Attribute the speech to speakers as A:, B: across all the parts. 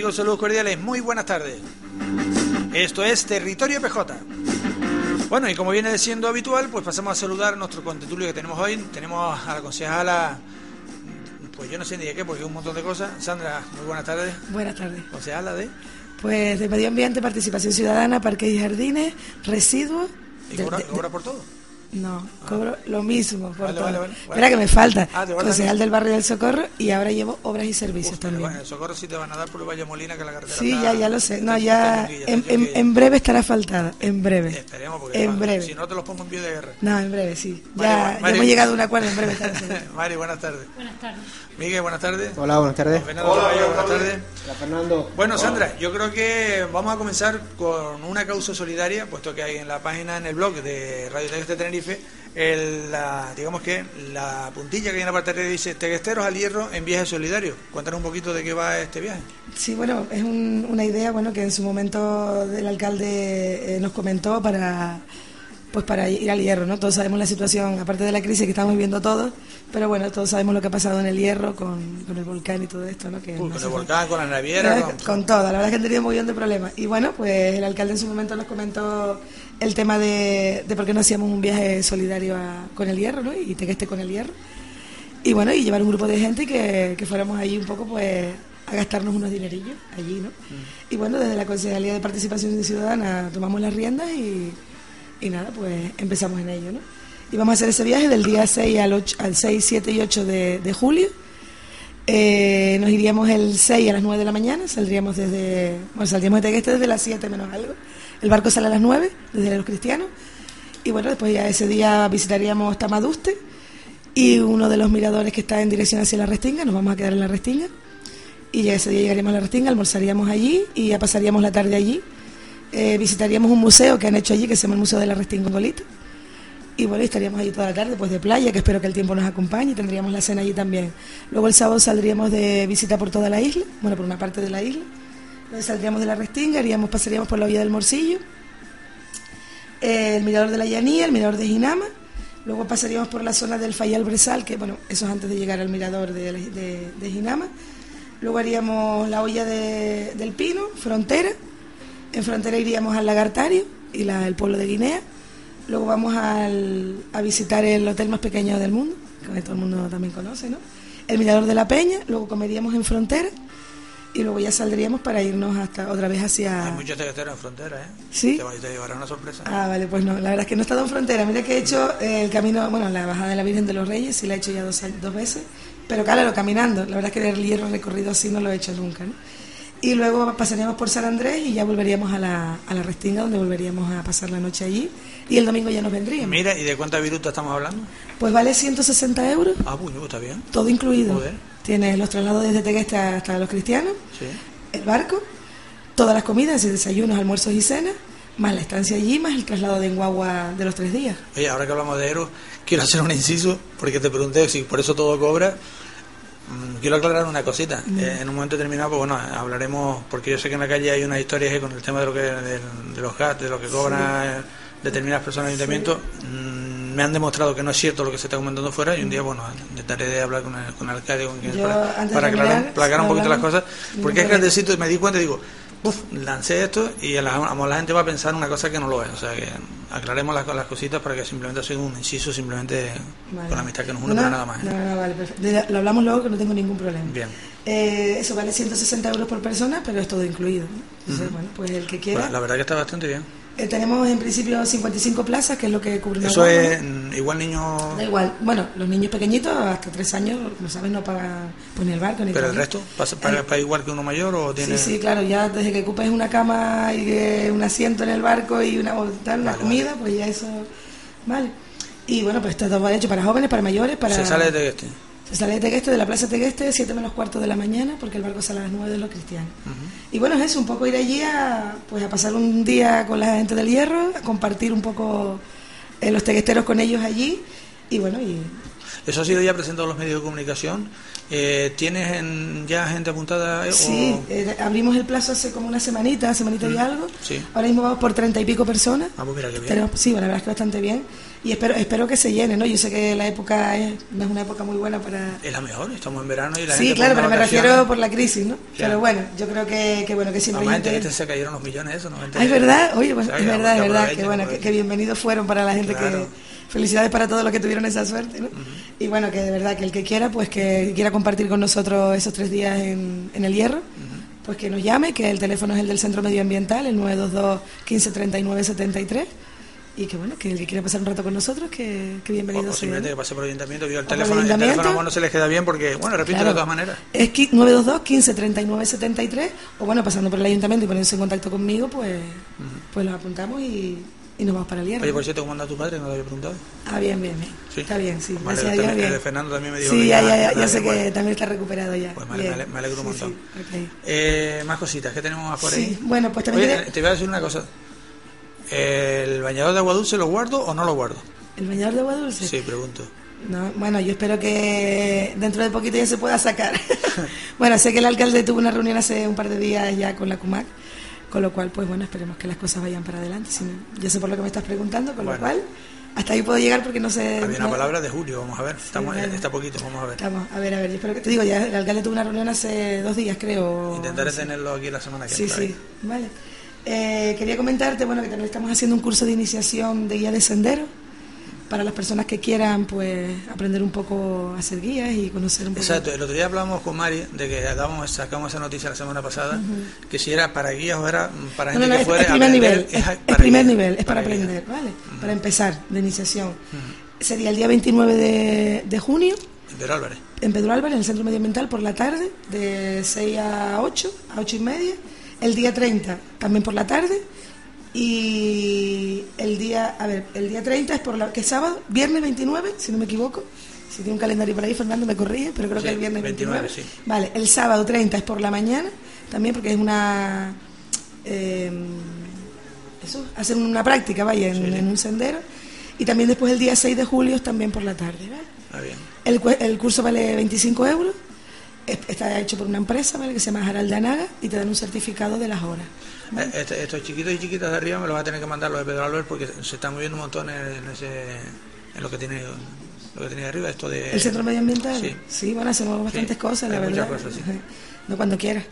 A: amigos? Saludos cordiales, muy buenas tardes. Esto es Territorio PJ. Bueno, y como viene siendo habitual, pues pasamos a saludar nuestro conteturio que tenemos hoy. Tenemos a la concejala, pues yo no sé ni de qué, porque hay un montón de cosas. Sandra, muy buenas tardes.
B: Buenas tardes.
A: Concejala de...
B: Pues de Medio Ambiente, Participación Ciudadana, Parques y Jardines, Residuos...
A: ¿Y
B: de-
A: cobra,
B: de-
A: cobra por todo?
B: No, cobro lo mismo por
A: Vale,
B: todo.
A: vale, vale.
B: Espera que me falta.
A: Ah,
B: Concejal del Barrio del Socorro y ahora llevo Obras y Servicios
A: Uf,
B: también.
A: bueno, el socorro sí te van a dar por el Valle Molina, que la carretera
B: Sí,
A: está-
B: ya, ya lo sé. No, ya en, en- en breve estará faltada. En breve.
A: Esperemos, porque
B: En
A: va,
B: breve.
A: si no te los pongo en pie de guerra.
B: No, en breve, sí.
A: Mari,
B: Ya,
A: Mari.
B: ya hemos llegado a un acuerdo, en breve estará.
A: Mari, buenas tardes.
C: Buenas tardes.
A: Miguel, buenas tardes.
D: Hola, buenas tardes.
A: Fernando Tamayo, buenas tardes.
D: Hola, Fernando.
A: Bueno, Sandra, yo creo que vamos a comenzar con una causa solidaria, puesto que hay en la página, en el blog de Radio Texas de Tenerife, el, la, digamos que la puntilla que hay en la parte de arriba dice Teguesteros al Hierro en viaje solidario. Cuéntanos un poquito de qué va este viaje.
B: Sí, bueno, es un- una idea bueno que en su momento el alcalde eh, nos comentó para pues para ir al hierro, ¿no? Todos sabemos la situación, aparte de la crisis que estamos viviendo todos, pero bueno, todos sabemos lo que ha pasado en el hierro con, con el volcán y todo esto, ¿no? Que
A: Uy, con el
B: falta-
A: volcán, con la naviera, con,
B: con todo, la verdad es que han tenido un millón de problemas. Y bueno, pues el alcalde en su momento nos comentó el tema de, de por qué no hacíamos un viaje solidario a- con el hierro, ¿no? Y te esté con el hierro. Y bueno, y llevar un grupo de gente y que, que fuéramos allí un poco, pues, a gastarnos unos dinerillos allí, ¿no? Y bueno, desde la Concejalía de Participación Ciudadana tomamos las riendas y, y nada, pues empezamos en ello, ¿no? Y vamos a hacer ese viaje del día 6 al, 8, al 6, 7 y 8 de, de julio. Eh, nos iríamos el 6 a las 9 de la mañana, saldríamos desde, bueno, saldríamos de Tegueste desde las 7 menos algo. El barco sale a las 9, desde los cristianos. Y bueno, después ya ese día visitaríamos Tamaduste y uno de los miradores que está en dirección hacia la Restinga, nos vamos a quedar en la Restinga. Y ya ese día llegaríamos a la Restinga, almorzaríamos allí y ya pasaríamos la tarde allí. Eh, visitaríamos un museo que han hecho allí, que se llama el Museo de la Golito. Y bueno, estaríamos allí toda la tarde, pues de playa, que espero que el tiempo nos acompañe y tendríamos la cena allí también. Luego el sábado saldríamos de visita por toda la isla, bueno, por una parte de la isla. Luego saldríamos de la Restinga, haríamos, pasaríamos por la olla del Morcillo, eh, el mirador de la Llanía, el mirador de Ginama. Luego pasaríamos por la zona del Fayal Bresal, que bueno, eso es antes de llegar al mirador de, de, de Ginama. Luego haríamos la olla de- del Pino, Frontera. En Frontera iríamos al Lagartario y la- el pueblo de Guinea. Luego vamos al- a visitar el hotel más pequeño del mundo, que todo el mundo también conoce, ¿no? El Mirador de la Peña, luego comeríamos en Frontera y luego ya saldríamos para irnos hasta otra vez hacia...
A: Hay muchos teguesteros en frontera, ¿eh?
B: ¿Sí?
A: Te, va- te llevará una sorpresa.
B: Ah, vale, pues no, la verdad es que no he estado en Frontera. Mira que he hecho el camino, bueno, la bajada de la Virgen de los Reyes, sí la he hecho ya dos, dos veces, pero claro, caminando. La verdad es que el hierro recorrido así no lo he hecho nunca, ¿no? Y luego pasaríamos por San Andrés y ya volveríamos a la, a la Restinga, donde volveríamos a pasar la noche allí. Y el domingo ya nos vendríamos.
A: Mira, ¿y de cuánta viruta estamos hablando?
B: Pues vale 160 euros,
A: Ah, uy, no, está bien.
B: todo incluido.
A: Joder.
B: Tienes los traslados desde Tegueste hasta los cristianos,
A: Sí.
B: el barco, todas las comidas, desayunos, almuerzos y cenas, más la estancia allí, más el traslado de Enguagua de los tres días.
A: Oye, ahora que hablamos de Eros, quiero hacer un inciso, porque te pregunté si por eso todo cobra. Mm, Quiero aclarar una cosita. Eh, en un momento determinado, pues bueno, hablaremos, porque yo sé que en la calle hay unas historias con el tema de lo que de, de los GAT, de lo que cobran determinadas personas en el ayuntamiento. Mm, Me han demostrado que no es cierto lo que se está comentando fuera y un día, bueno, intentaré de hablar con el, con el alcalde, con quien
B: Yo,
A: para, para aclarar, un poquito las cosas. Porque es
B: problema.
A: grandecito y me di cuenta y digo, Uf, lancé esto y a la, a la gente va a pensar una cosa que no lo es. O sea, que aclaremos las, las cositas para que simplemente sea un inciso, simplemente
B: Vale.
A: con la amistad que nos une,
B: No,
A: pero nada más. ¿eh?
B: No, no, vale, perfecto. Lo hablamos luego que no tengo ningún problema.
A: Bien.
B: Eh, eso vale 160 euros por persona, pero es todo incluido. Entonces, bueno, pues el que quiera.
A: Bueno, la verdad que está bastante bien.
B: Eh, tenemos en principio 55 plazas, que es lo que cubre una
A: Eso es mm, igual niño...
B: Da igual. Bueno, los niños pequeñitos, hasta tres años, como sabes, no pagan pues, ni el barco ni
A: Pero el resto, ¿pasa para, para igual que uno mayor o tiene...?
B: Sí, sí, claro, ya desde que ocupes una cama y eh, un asiento en el barco y una, o tal, una
A: Vale,
B: comida, pues ya eso. Vale. Y bueno, pues está todo hecho para jóvenes, para mayores, para.
A: Se sale de este.
B: Sale de Tegueste, de la Plaza Tegueste, 7 menos cuarto de la mañana, porque el barco sale a las 9 de los cristianos. Y bueno, es eso, un poco ir allí a, pues a pasar un día con la gente del hierro, a compartir un poco eh, los teguesteros con ellos allí, y bueno, y
A: Eso ha sido ya presentado en los medios de comunicación. Eh, ¿Tienes ya gente apuntada?
B: Eh, sí, eh, abrimos el plazo hace como una semanita, semanita y mm, algo.
A: Sí.
B: Ahora mismo vamos por treinta y pico personas.
A: Ah, pues mira qué bien.
B: sí, la verdad es que bastante bien. Y espero espero que se llene, ¿no? Yo sé que la época es, no es una época muy buena para...
A: Es la mejor, estamos en verano y la
B: sí, claro, pero me refiero por la crisis, ¿no? Pero bueno, yo creo que, que bueno, que siempre
A: gente... este se cayeron los millones eso, ¿no?
B: Ah, es verdad, oye, pues, es verdad, es verdad, que bueno, que, bienvenidos fueron para la gente que felicidades para todos los que tuvieron esa suerte, ¿no? Y bueno, que de verdad, que el que quiera, pues que quiera compartir con nosotros esos tres días en, en el Hierro, pues que nos llame, que el teléfono es el del Centro Medioambiental, el 922 1539 73 y que bueno, que el que quiera pasar un rato con nosotros, que, que bienvenido
A: o, simplemente que pase por el ayuntamiento, que el teléfono, el, teléfono no se les queda bien porque, bueno, repito de todas maneras.
B: Es 922 15 39 73 o bueno, pasando por el ayuntamiento y poniéndose en contacto conmigo, pues, pues los apuntamos y, y nos vamos para el hierro.
A: Oye, por cierto, ¿cómo anda tu padre? No lo había preguntado.
B: Ah, bien, bien, bien.
A: ¿Sí?
B: Está bien, sí.
A: Vale, Gracias a Dios, bien. Fernando también me dijo
B: Sí, ya, ya, ya, ya sé que también está recuperado ya.
A: Pues me, me, me alegro un montón. Okay. eh, más cositas, ¿qué tenemos más por ahí?
B: Sí, bueno, pues también...
A: Oye, te voy a decir una cosa. ¿El bañador de agua dulce lo guardo o no lo guardo?
B: ¿El bañador de agua dulce?
A: Sí, pregunto.
B: No, bueno, yo espero que dentro de poquito ya se pueda sacar. bueno, sé que el alcalde tuvo una reunión hace un par de días ya con la CUMAC, con lo cual, pues bueno, esperemos que las cosas vayan para adelante. Si yo sé por lo que me estás preguntando, con lo cual hasta ahí puedo llegar porque no sé.
A: Había una palabra de julio, vamos a ver. Estamos, Está poquito, vamos a ver.
B: Estamos, a ver, a ver. Yo espero que te digo, ya el alcalde tuvo una reunión hace dos días, creo.
A: Intentaré tenerlo aquí la semana que
B: viene. Sí, sí, vale. Eh, quería comentarte bueno, que también estamos haciendo un curso de iniciación de guía de sendero para las personas que quieran pues aprender un poco a ser guías y conocer un poco.
A: Exacto, el otro día hablábamos con Mari de que dábamos, sacamos esa noticia la semana pasada, que si era para guías o era para gente que fuera
B: es primer nivel, es, primer nivel, es para, aprender, ¿vale? Para empezar, de iniciación. Sería el día 29 de, de junio.
A: En Pedro Álvarez.
B: En Pedro Álvarez, en el Centro Medioambiental, por la tarde, de 6 a 8, a 8 y media el día 30 también por la tarde y el día, a ver, el día 30 es por la que es sábado, viernes 29, si no me equivoco. Si tiene un calendario por ahí, Fernando me corrige, pero creo que el viernes 29. Vale, el sábado 30 es por la mañana, también porque es una. Eh, eso, hacen una práctica, vaya, en, un sendero. Y también después el día 6 de julio es también por la tarde, ¿vale?
A: Ah, bien.
B: El, el curso vale 25 euros está hecho por una empresa ¿vale? que se llama Haraldanaga y te dan un certificado de las horas.
A: Eh, este, estos chiquitos y chiquitas de arriba me los va a tener que mandar los de Pedro Albert porque se están moviendo un montón en, ese, en lo que tiene lo que tiene arriba esto de
B: el centro medioambiental
A: sí,
B: sí bueno hacemos bastantes cosas la verdad
A: cosas, sí.
B: no cuando quieras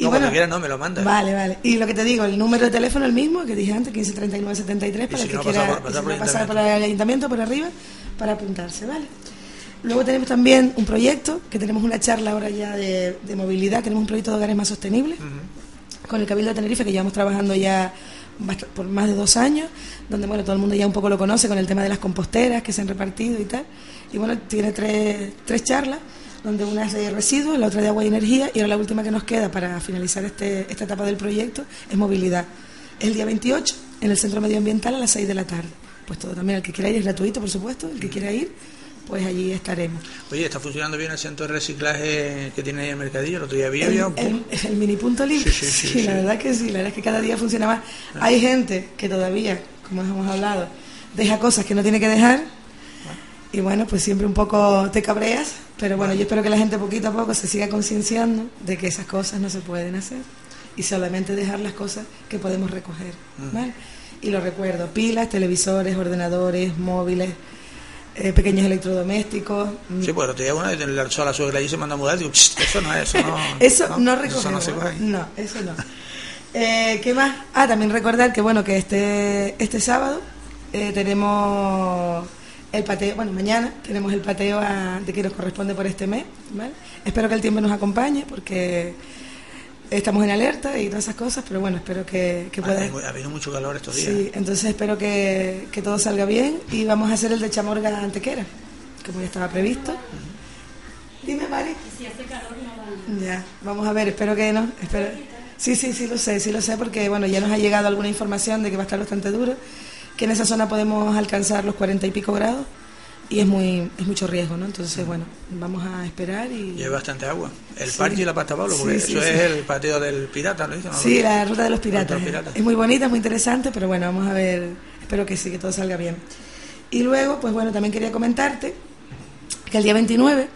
A: y no, bueno, cuando quieras no, me lo mandas.
B: Vale, vale. Y lo que te digo, el número de teléfono el mismo que dije antes, 153973, para el que quiera pasar por el ayuntamiento, por arriba, para apuntarse, ¿vale? Luego tenemos también un proyecto, que tenemos una charla ahora ya de, movilidad, tenemos un proyecto de hogares más sostenibles con el Cabildo de Tenerife, que llevamos trabajando ya por más de dos años, donde bueno todo el mundo ya un poco lo conoce con el tema de las composteras que se han repartido y tal. Y bueno, tiene tres, tres charlas, donde una es de residuos, la otra de agua y energía, y ahora la última que nos queda para finalizar este, esta etapa del proyecto es movilidad. El día 28 en el Centro Medioambiental a las 6 de la tarde. Pues todo también, el que quiera ir es gratuito, por supuesto, el que quiera ir pues allí estaremos.
A: Oye, ¿está funcionando bien el centro de reciclaje que tiene ahí el mercadillo? El otro día había... El,
B: el, el, mini punto libre. Sí, sí, sí, la verdad que sí, la verdad es que cada día funciona más. Ah. Hay gente que todavía, como hemos hablado, deja cosas que no tiene que dejar ah. y bueno, pues siempre un poco te cabreas, pero bueno, yo espero que la gente poquito a poco se siga concienciando de que esas cosas no se pueden hacer y solamente dejar las cosas que podemos recoger. Mm. ¿vale? Y lo recuerdo, pilas, televisores, ordenadores, móviles, eh, pequeños electrodomésticos.
A: Mm. Sí, pues el otro día una la sola suegra y se manda a mudar, digo, eso no es, eso no.
B: eso no, no Eso no, se no, eso no. Eh, ¿Qué más? Ah, también recordar que bueno que este este sábado eh, tenemos el pateo, bueno, mañana tenemos el pateo de que nos corresponde por este mes, ¿vale? Espero que el tiempo nos acompañe porque estamos en alerta y todas esas cosas, pero bueno, espero que, que pueda...
A: Ha habido mucho calor estos días.
B: Sí, entonces espero que, que, todo salga bien y vamos a hacer el de Chamorga Antequera, como ya estaba previsto. Dime, Mari.
C: Si hace calor
B: no Ya, vamos a ver, espero que no. Espero... Sí, sí, sí lo sé, sí lo sé, porque bueno, ya nos ha llegado alguna información de que va a estar bastante duro, que en esa zona podemos alcanzar los cuarenta y pico grados y es muy es mucho riesgo, ¿no? Entonces, bueno, vamos a esperar y...
A: Y hay bastante agua. El parque y la pasta Pablo, porque eso es el patio del pirata, ¿lo dicen?
B: Sí, la ruta de los piratas. Es muy bonita, es muy interesante, pero bueno, vamos a ver, espero que sí, que todo salga bien. Y luego, pues bueno, también quería comentarte que el día 29,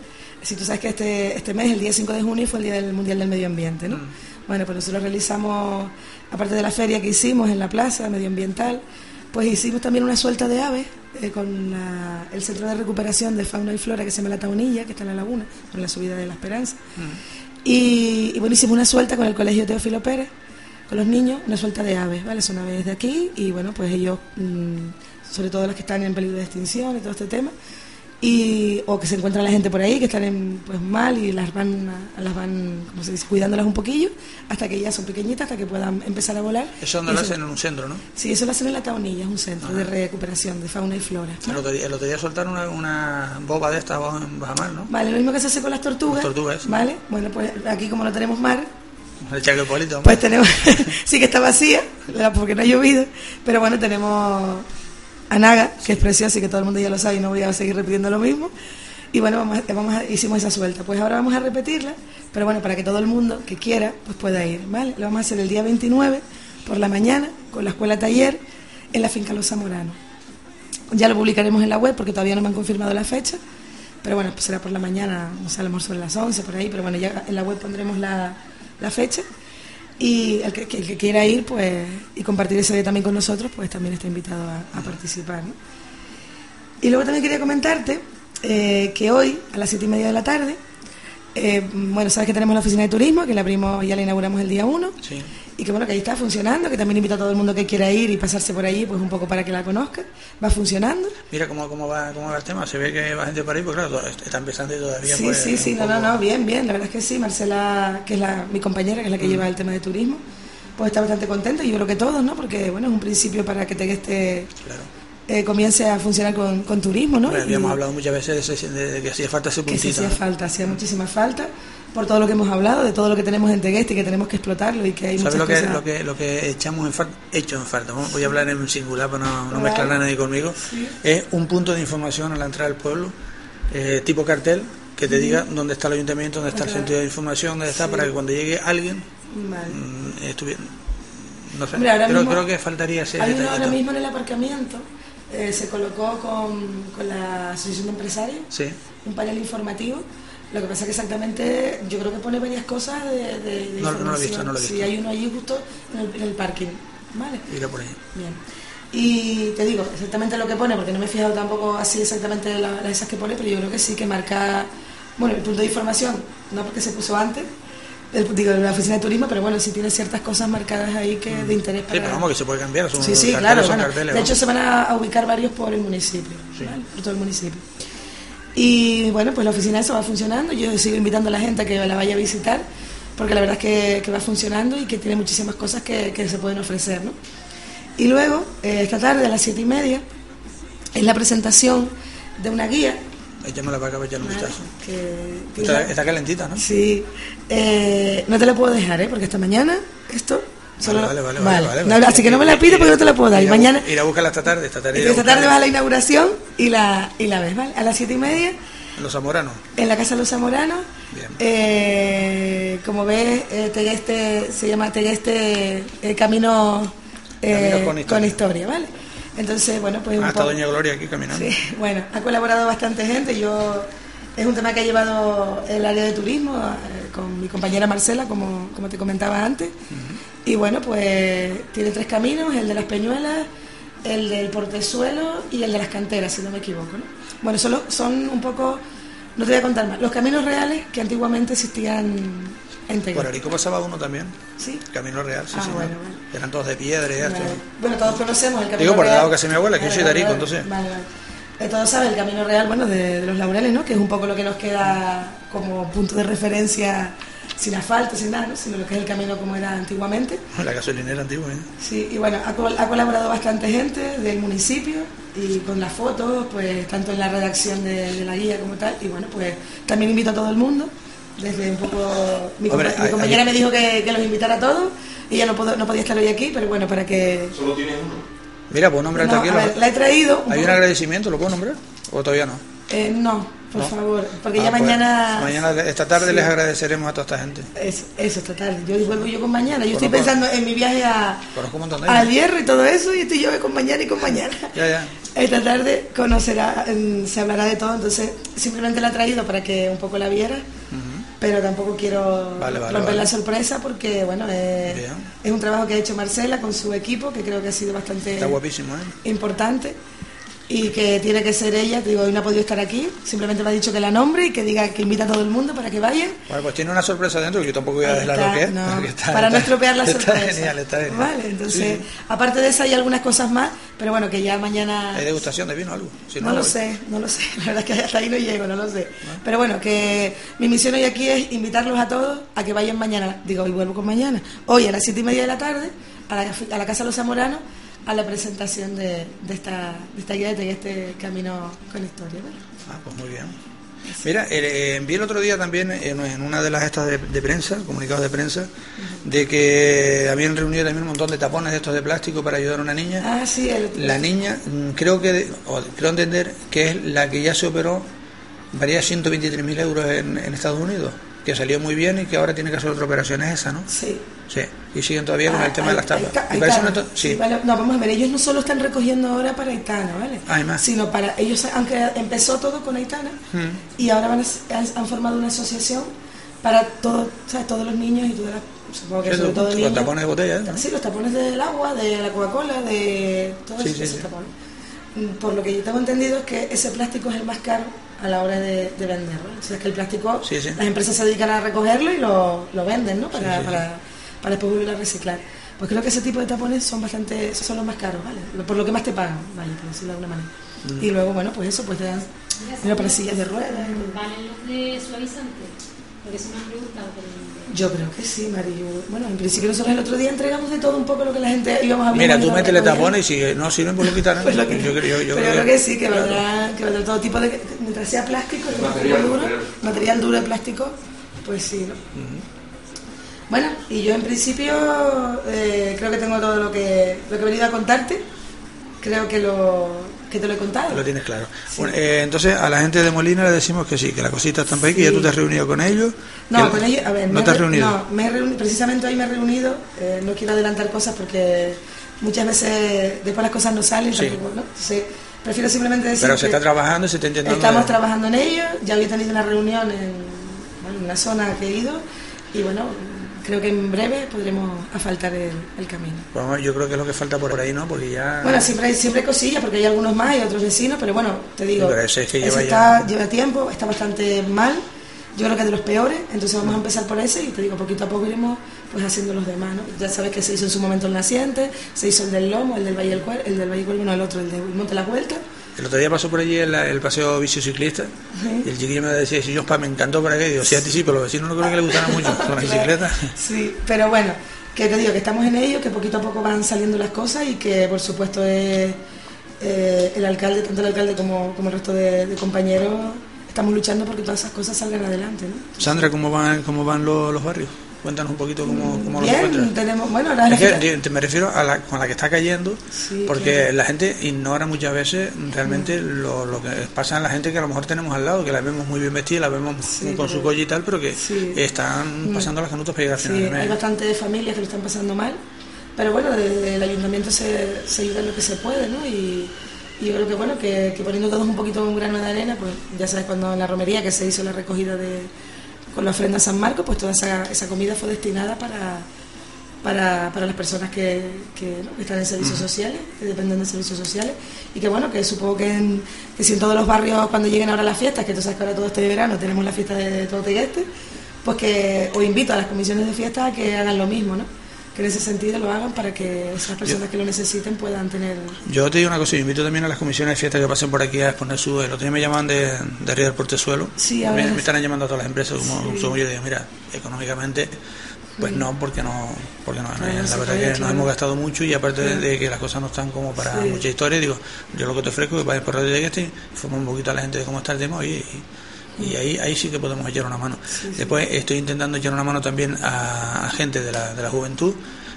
B: si tú sabes que este, este mes, el día 5 de junio, fue el Día del Mundial del Medio Ambiente, ¿no?
A: Mm.
B: Bueno, pues nosotros realizamos, aparte de la feria que hicimos en la plaza medioambiental, pues hicimos también una suelta de aves eh, con la- el Centro de Recuperación de Fauna y Flora que se llama La Taunilla, que está en la laguna, en la subida de la Esperanza. Y, y bueno, hicimos una suelta con el Colegio Teófilo Pérez, con los niños, una suelta de aves, ¿vale? Son aves de aquí y bueno, pues ellos, mm, sobre todo las que están en peligro de extinción y todo este tema, y, o que se encuentra la gente por ahí que están en, pues mal y las van, las van, ¿cómo se dice?, cuidándolas un poquillo hasta que ya son pequeñitas, hasta que puedan empezar a volar.
A: Eso no lo hacen en un centro, ¿no?
B: Sí, eso lo hacen en la Taunilla, es un centro de recuperación de fauna y flora.
A: El otro día, el otro día soltaron una, una boba de estas en Bajamar, ¿no?
B: Vale, lo mismo que se hace con las tortugas.
A: Las tortugas.
B: Vale, bueno, pues aquí como no tenemos mar,
A: El.
B: Pues tenemos, sí que está vacía, porque no ha llovido, pero bueno, tenemos a Naga, que es preciosa y que todo el mundo ya lo sabe y no voy a seguir repitiendo lo mismo. Y bueno, vamos, a- vamos a- hicimos esa suelta. Pues ahora vamos a repetirla, pero bueno, para que todo el mundo que quiera, pues pueda ir, ¿vale? Lo vamos a hacer el día 29 por la mañana con la escuela taller en la finca Los Zamoranos. Ya lo publicaremos en la web porque todavía no me han confirmado la fecha, pero bueno, pues será por la mañana, no sé, a lo mejor sobre las 11, por ahí, pero bueno, ya en la web pondremos la fecha. Y el que, el que quiera ir pues y compartir ese día también con nosotros, pues también está invitado a, participar. Y luego también quería comentarte eh, que hoy, a las siete y media de la tarde, eh, bueno, sabes que tenemos la oficina de turismo, que la abrimos, ya la inauguramos el día 1,
A: Sí.
B: Y que bueno, que ahí está funcionando, que también invito a todo el mundo que quiera ir y pasarse por allí, pues un poco para que la conozca. Va funcionando.
A: Mira cómo, cómo, va, cómo va el tema. Se ve que va gente por ahí, pues claro, está empezando y todavía.
B: Sí,
A: pues,
B: sí, sí, no, no,
A: poco-
B: no, bien, bien, la verdad es que sí, Marcela, que es la, mi compañera, que es la que lleva el tema de turismo, pues está bastante contenta, y yo creo que todos, ¿no? Porque, bueno, es un principio para que Tegueste este,
A: Claro.
B: eh, comience a funcionar con, con turismo, ¿no?
A: Habíamos
B: Y
A: hablado muchas veces de, ese- de que hacía falta ese
B: que sí
A: puntito.
B: hacía
A: ¿no?
B: falta, hacía muchísima falta, por todo lo que hemos hablado, de todo lo que tenemos en Tegueste y que tenemos que explotarlo y que hay
A: ¿Sabes
B: muchas
A: lo que,
B: cosas...
A: lo, que, lo que echamos en falta? Hecho en falta. Voy a hablar en singular para no, mezclar a nadie conmigo.
B: Sí.
A: Es un punto de información a la entrada del pueblo, eh, tipo cartel, que te diga dónde está el ayuntamiento, dónde está el centro de información, dónde está,
B: Sí.
A: para que cuando llegue alguien
B: Vale.
A: mm, estuviera. No sé,
B: Hombre, ahora
A: creo,
B: mismo-
A: creo que faltaría ese
B: Hay uno
A: detallito.
B: ahora mismo en el aparcamiento, eh, se colocó con, con la Asociación de Empresarios,
A: Sí,
B: un panel informativo. Lo que pasa que exactamente, yo creo que pone varias cosas de, de- de
A: No, no lo he
B: información.
A: visto, no lo he
B: Sí,
A: visto.
B: hay uno allí justo en el, en el parking. Vale.
A: por ahí.
B: Bien. Y te digo exactamente lo que pone, porque no me he fijado tampoco así exactamente la- las esas que pone, pero yo creo que sí que marca, bueno, el punto de información, no porque se puso antes, el, digo, la oficina de turismo, pero bueno, sí tiene ciertas cosas marcadas ahí que de interés
A: Sí,
B: para...
A: pero vamos, que se puede cambiar. Son
B: Sí, sí,
A: carteles,
B: claro.
A: son
B: bueno,
A: carteles,
B: de hecho, se van a, a ubicar varios por el municipio,
A: Sí.
B: ¿vale? por todo el municipio. Y bueno, pues la oficina esa va funcionando. Yo sigo invitando a la gente a que la vaya a visitar, porque la verdad es que, que va funcionando y que tiene muchísimas cosas que, que se pueden ofrecer. ¿no? Y luego, eh, esta tarde a las siete y media, es la presentación de una guía.
A: Échamela para acá para echarle un vistazo.
B: Que-
A: está calentita, ¿no?
B: Sí, eh, no te la puedo dejar, ¿eh? porque esta mañana esto solo
A: Vale, vale, vale, vale,
B: No,
A: vale.
B: así que no me la pido porque no te la puedo dar. Y mañana,
A: Ir a buscarla esta tarde. Esta tarde,
B: esta tarde vas a la inauguración y la, y la ves, ¿vale? A las siete y media
A: Los zamoranos.
B: en la Casa de los Zamoranos.
A: Bien.
B: Eh, como ves, eh, Tegueste, se llama Tegueste eh, Camino, eh,
A: Camino con historia.
B: historia, ¿vale? Entonces, bueno, pues un
A: Ah, está Doña Gloria aquí caminando.
B: Sí, bueno, ha colaborado bastante gente. Yo es un tema que ha llevado el área de turismo eh, con mi compañera Marcela, como, como te comentaba antes. Y bueno, pues tiene tres caminos: el de las Peñuelas, el del Portezuelo y el de las Canteras, si no me equivoco. ¿no? Bueno, solo son un poco, no te voy a contar más, los caminos reales que antiguamente existían en
A: Por
B: Tegucigalpa.
A: Arico pasaba uno también.
B: ¿Sí?
A: Camino Real, sí,
B: Ah,
A: sí.
B: bueno, bueno.
A: Eran todos de piedra y esto.
B: Vale. Bueno, todos conocemos el camino
A: Digo, por el lado que hace mi abuela, que yo soy de Arico, entonces.
B: Vale, vale. Eh, todos saben el camino real, bueno, de, de los laureles, ¿no? Que es un poco lo que nos queda como punto de referencia sin asfalto, sin nada, ¿no? Sino lo que es el camino como era antiguamente.
A: La gasolinera antigua, ¿eh?
B: Sí, y bueno, ha, col- ha colaborado bastante gente del municipio y con las fotos, pues tanto en la redacción de, de la guía como tal. Y bueno, pues también invito a todo el mundo, desde un poco... Mi,
A: Hombre,
B: compa- mi
A: hay-
B: compañera
A: hay-
B: me dijo que, que los invitara a todos y ya no, puedo, no podía estar hoy aquí, pero bueno, para que...
C: Solo tienes uno.
A: Mira, ¿puedo nombrar
B: No,
A: aquí?
B: a
A: los-
B: ver, la he traído... un
A: ¿Hay un agradecimiento? ¿Lo puedo nombrar? ¿O todavía no?
B: Eh, no, por
A: ¿no?
B: favor, porque
A: Ah,
B: ya
A: pues,
B: mañana...
A: mañana, esta tarde
B: Sí.
A: les agradeceremos a toda esta gente.
B: Eso, eso, esta tarde. Yo vuelvo yo con mañana. Yo estoy pensando en mi viaje a, al hierro y todo eso, y estoy yo con mañana y con mañana.
A: Ya, ya.
B: Esta tarde conocerá, se hablará de todo, entonces simplemente la he traído para que un poco la viera, pero tampoco quiero
A: Vale, vale,
B: romper
A: vale.
B: la sorpresa porque, bueno, es, es un trabajo que ha hecho Marcela con su equipo, que creo que ha sido bastante
A: Está guapísimo, ¿eh?
B: importante y que tiene que ser ella, digo, hoy no ha podido estar aquí, simplemente me ha dicho que la nombre y que diga que invita a todo el mundo para que vayan.
A: Bueno, pues tiene una sorpresa dentro que yo tampoco voy a desvelar
B: está,
A: lo que es.
B: no,
A: está-
B: para no
A: está-
B: estropear la
A: está
B: sorpresa.
A: genial, está genial.
B: Vale, entonces,
A: Sí,
B: aparte de eso hay algunas cosas más, pero bueno, que ya mañana...
A: ¿Hay degustación de vino o algo? Si
B: no lo
A: voy.
B: sé, no lo sé, la verdad es que hasta ahí no llego, no lo sé. Pero bueno, que mi misión hoy aquí es invitarlos a todos a que vayan mañana, digo, hoy vuelvo con mañana, hoy a las siete y media de la tarde, a la, a la Casa de los Zamoranos, a la presentación de, de esta, de esta guía de este camino con historia. ¿vale?
A: Ah, pues muy bien. Mira, eh, envié el otro día también en, en una de las estas de, de prensa, comunicados de prensa, de que habían reunido también un montón de tapones de estos de plástico para ayudar a una niña.
B: Ah, sí, el,
A: La niña, mm, creo que, o creo entender que es la que ya se operó, varía 123.000 euros en, en Estados Unidos, que salió muy bien y que ahora tiene que hacer otra operación, es esa, ¿no?
B: Sí.
A: Sí, y siguen todavía con
B: Ah,
A: el tema de las tapas.
B: Aita-
A: ¿Y parece
B: Aitana.
A: una to- sí.
B: vale, no, vamos a ver, ellos no solo están recogiendo ahora para Aitana, ¿vale?
A: Ah, hay más.
B: Sino para ellos, aunque empezó todo con Aitana,
A: Mm.
B: y ahora van a- han, han formado una asociación para todo, ¿sabes? todos los niños y todas las, supongo que
A: Sí,
B: sobre todo niños.
A: tapones de botella, ¿eh?
B: Sí, los tapones del agua, de la Coca-Cola, de todos
A: sí,
B: esos
A: sí.
B: tapones. Mm, Por lo que yo tengo entendido es que ese plástico es el más caro a la hora de, de venderlo. O sea, es que el plástico,
A: Sí, sí.
B: las empresas se dedican a recogerlo y lo, lo venden, ¿no? Para,
A: Sí, sí, sí.
B: para, para después volverlo a reciclar. Pues creo que ese tipo de tapones son bastante, esos son los más caros, ¿vale? Por lo que más te pagan, ¿vale? Por decirlo de alguna manera.
A: Mm.
B: Y luego, bueno, pues eso, pues te dan, mira, para sillas de ruedas.
C: ¿Valen los de suavizante? Porque eso me han preguntado. Pero...
B: Yo creo que sí, Marillo. Bueno, en principio nosotros el otro día entregamos de todo un poco lo que la gente íbamos a
A: Mira, tú métele tapones y si no sirven, pues lo quitarán.
B: Pues lo que,
A: yo, creo- yo, yo
B: pero
A: creo
B: creo que sí, que
A: claro.
B: vendrá, que vendrá todo tipo de. Mientras sea plástico, el
D: Material,
B: duro,
D: material.
B: material duro de plástico, pues sí, ¿no? Bueno, y yo en principio eh, creo que tengo todo lo que, lo que he venido a contarte. Creo que lo que te lo he contado.
A: Lo tienes claro.
B: Sí.
A: Bueno, eh, entonces, a la gente de Molina le decimos que sí, que las cositas están para ahí, que ya
B: Sí.
A: tú te has reunido con ellos.
B: No, con ellos, a ver,
A: ¿No te has reunido?
B: No, me he reunido, precisamente hoy me he reunido, eh, no quiero adelantar cosas porque muchas veces después las cosas no salen,
A: Sí.
B: tampoco, ¿no? Entonces, prefiero simplemente decir
A: Pero se está trabajando y se está intentando.
B: estamos
A: de-
B: trabajando en ello, ya había tenido una reunión en, bueno, en una zona que he ido y bueno, creo que en breve podremos asfaltar el, el camino.
A: Vamos, yo creo que es lo que falta por ahí, ¿no? Porque ya.
B: Bueno, siempre hay, siempre hay cosillas porque hay algunos más y otros vecinos, pero bueno, te digo,
A: pero ese es que lleva
B: está,
A: ya-
B: lleva tiempo, está bastante mal, yo creo que es de los peores, entonces vamos a empezar por ese y te digo, poquito a poco iremos pues haciendo los demás, ¿no? Ya sabes que se hizo en su momento el naciente, se hizo el del Lomo, el del Valle del Cuervo, el del Valle del Cuervo, no el otro, el del Monte de la Vuelta,
A: El otro día pasó por allí el, el paseo biciclista y el chiquillo me decía, si yo, pa, me encantó por aquí. Digo, sí, a ti sí, pero los vecinos no creo que le gustara mucho con la bicicleta.
B: Sí, pero bueno, que te digo que estamos en ello, que poquito a poco van saliendo las cosas y que por supuesto es eh, el alcalde, tanto el alcalde como, como el resto de, de compañeros, estamos luchando porque todas esas cosas salgan adelante. ¿no?
A: Sandra, ¿cómo van, cómo van los, los barrios? Cuéntanos un poquito cómo, cómo
B: Bien,
A: encuentras.
B: tenemos, bueno, ahora
A: Es que
B: la-
A: te- me refiero a la con la que está cayendo,
B: Sí,
A: porque
B: claro.
A: la gente ignora muchas veces realmente lo, lo que pasa en la gente que a lo mejor tenemos al lado, que la vemos muy bien vestida, la vemos
B: Sí,
A: con su
B: pero-
A: collo y tal, pero que
B: Sí.
A: están
B: Mm.
A: pasando las canutas para llegar al final del mes.
B: hay bastantes familias que lo están pasando mal, pero bueno, desde el ayuntamiento se, se ayuda en lo que se puede, ¿no? Y, y yo creo que bueno, que, que poniendo todos un poquito un grano de arena, pues ya sabes cuando en la romería que se hizo la recogida de con la ofrenda a San Marcos, pues toda esa, esa comida fue destinada para para, para las personas que, que, ¿no? que están en servicios sociales, que dependen de servicios sociales, y que bueno, que supongo que, en, que si en todos los barrios cuando lleguen ahora las fiestas, que tú sabes que ahora todo este verano tenemos la fiesta de todo Tegueste, pues que os invito a las comisiones de fiesta a que hagan lo mismo, ¿no? Que en ese sentido lo hagan para que esas personas que lo necesiten puedan tener...
A: Yo te digo una cosa, yo invito también a las comisiones de fiesta que pasen por aquí a exponer su... El otro día me llaman de, de Río del Portezuelo,
B: Sí,
A: me,
B: ahora
A: me
B: es-
A: están llamando a todas las empresas, como,
B: Sí.
A: como yo digo, mira, económicamente, pues no, porque no, porque no,
B: Claro,
A: la verdad
B: puede,
A: que nos
B: claro.
A: hemos gastado mucho y aparte de,
B: Claro.
A: de que las cosas no están como para mucha historia, digo, yo lo que te ofrezco es que vayas por Radio de este, informa un poquito a la gente de cómo está el tema y, y ahí, ahí sí que podemos echar una mano.
B: Sí, sí.
A: Después estoy intentando echar una mano también a, a gente de la, de la juventud.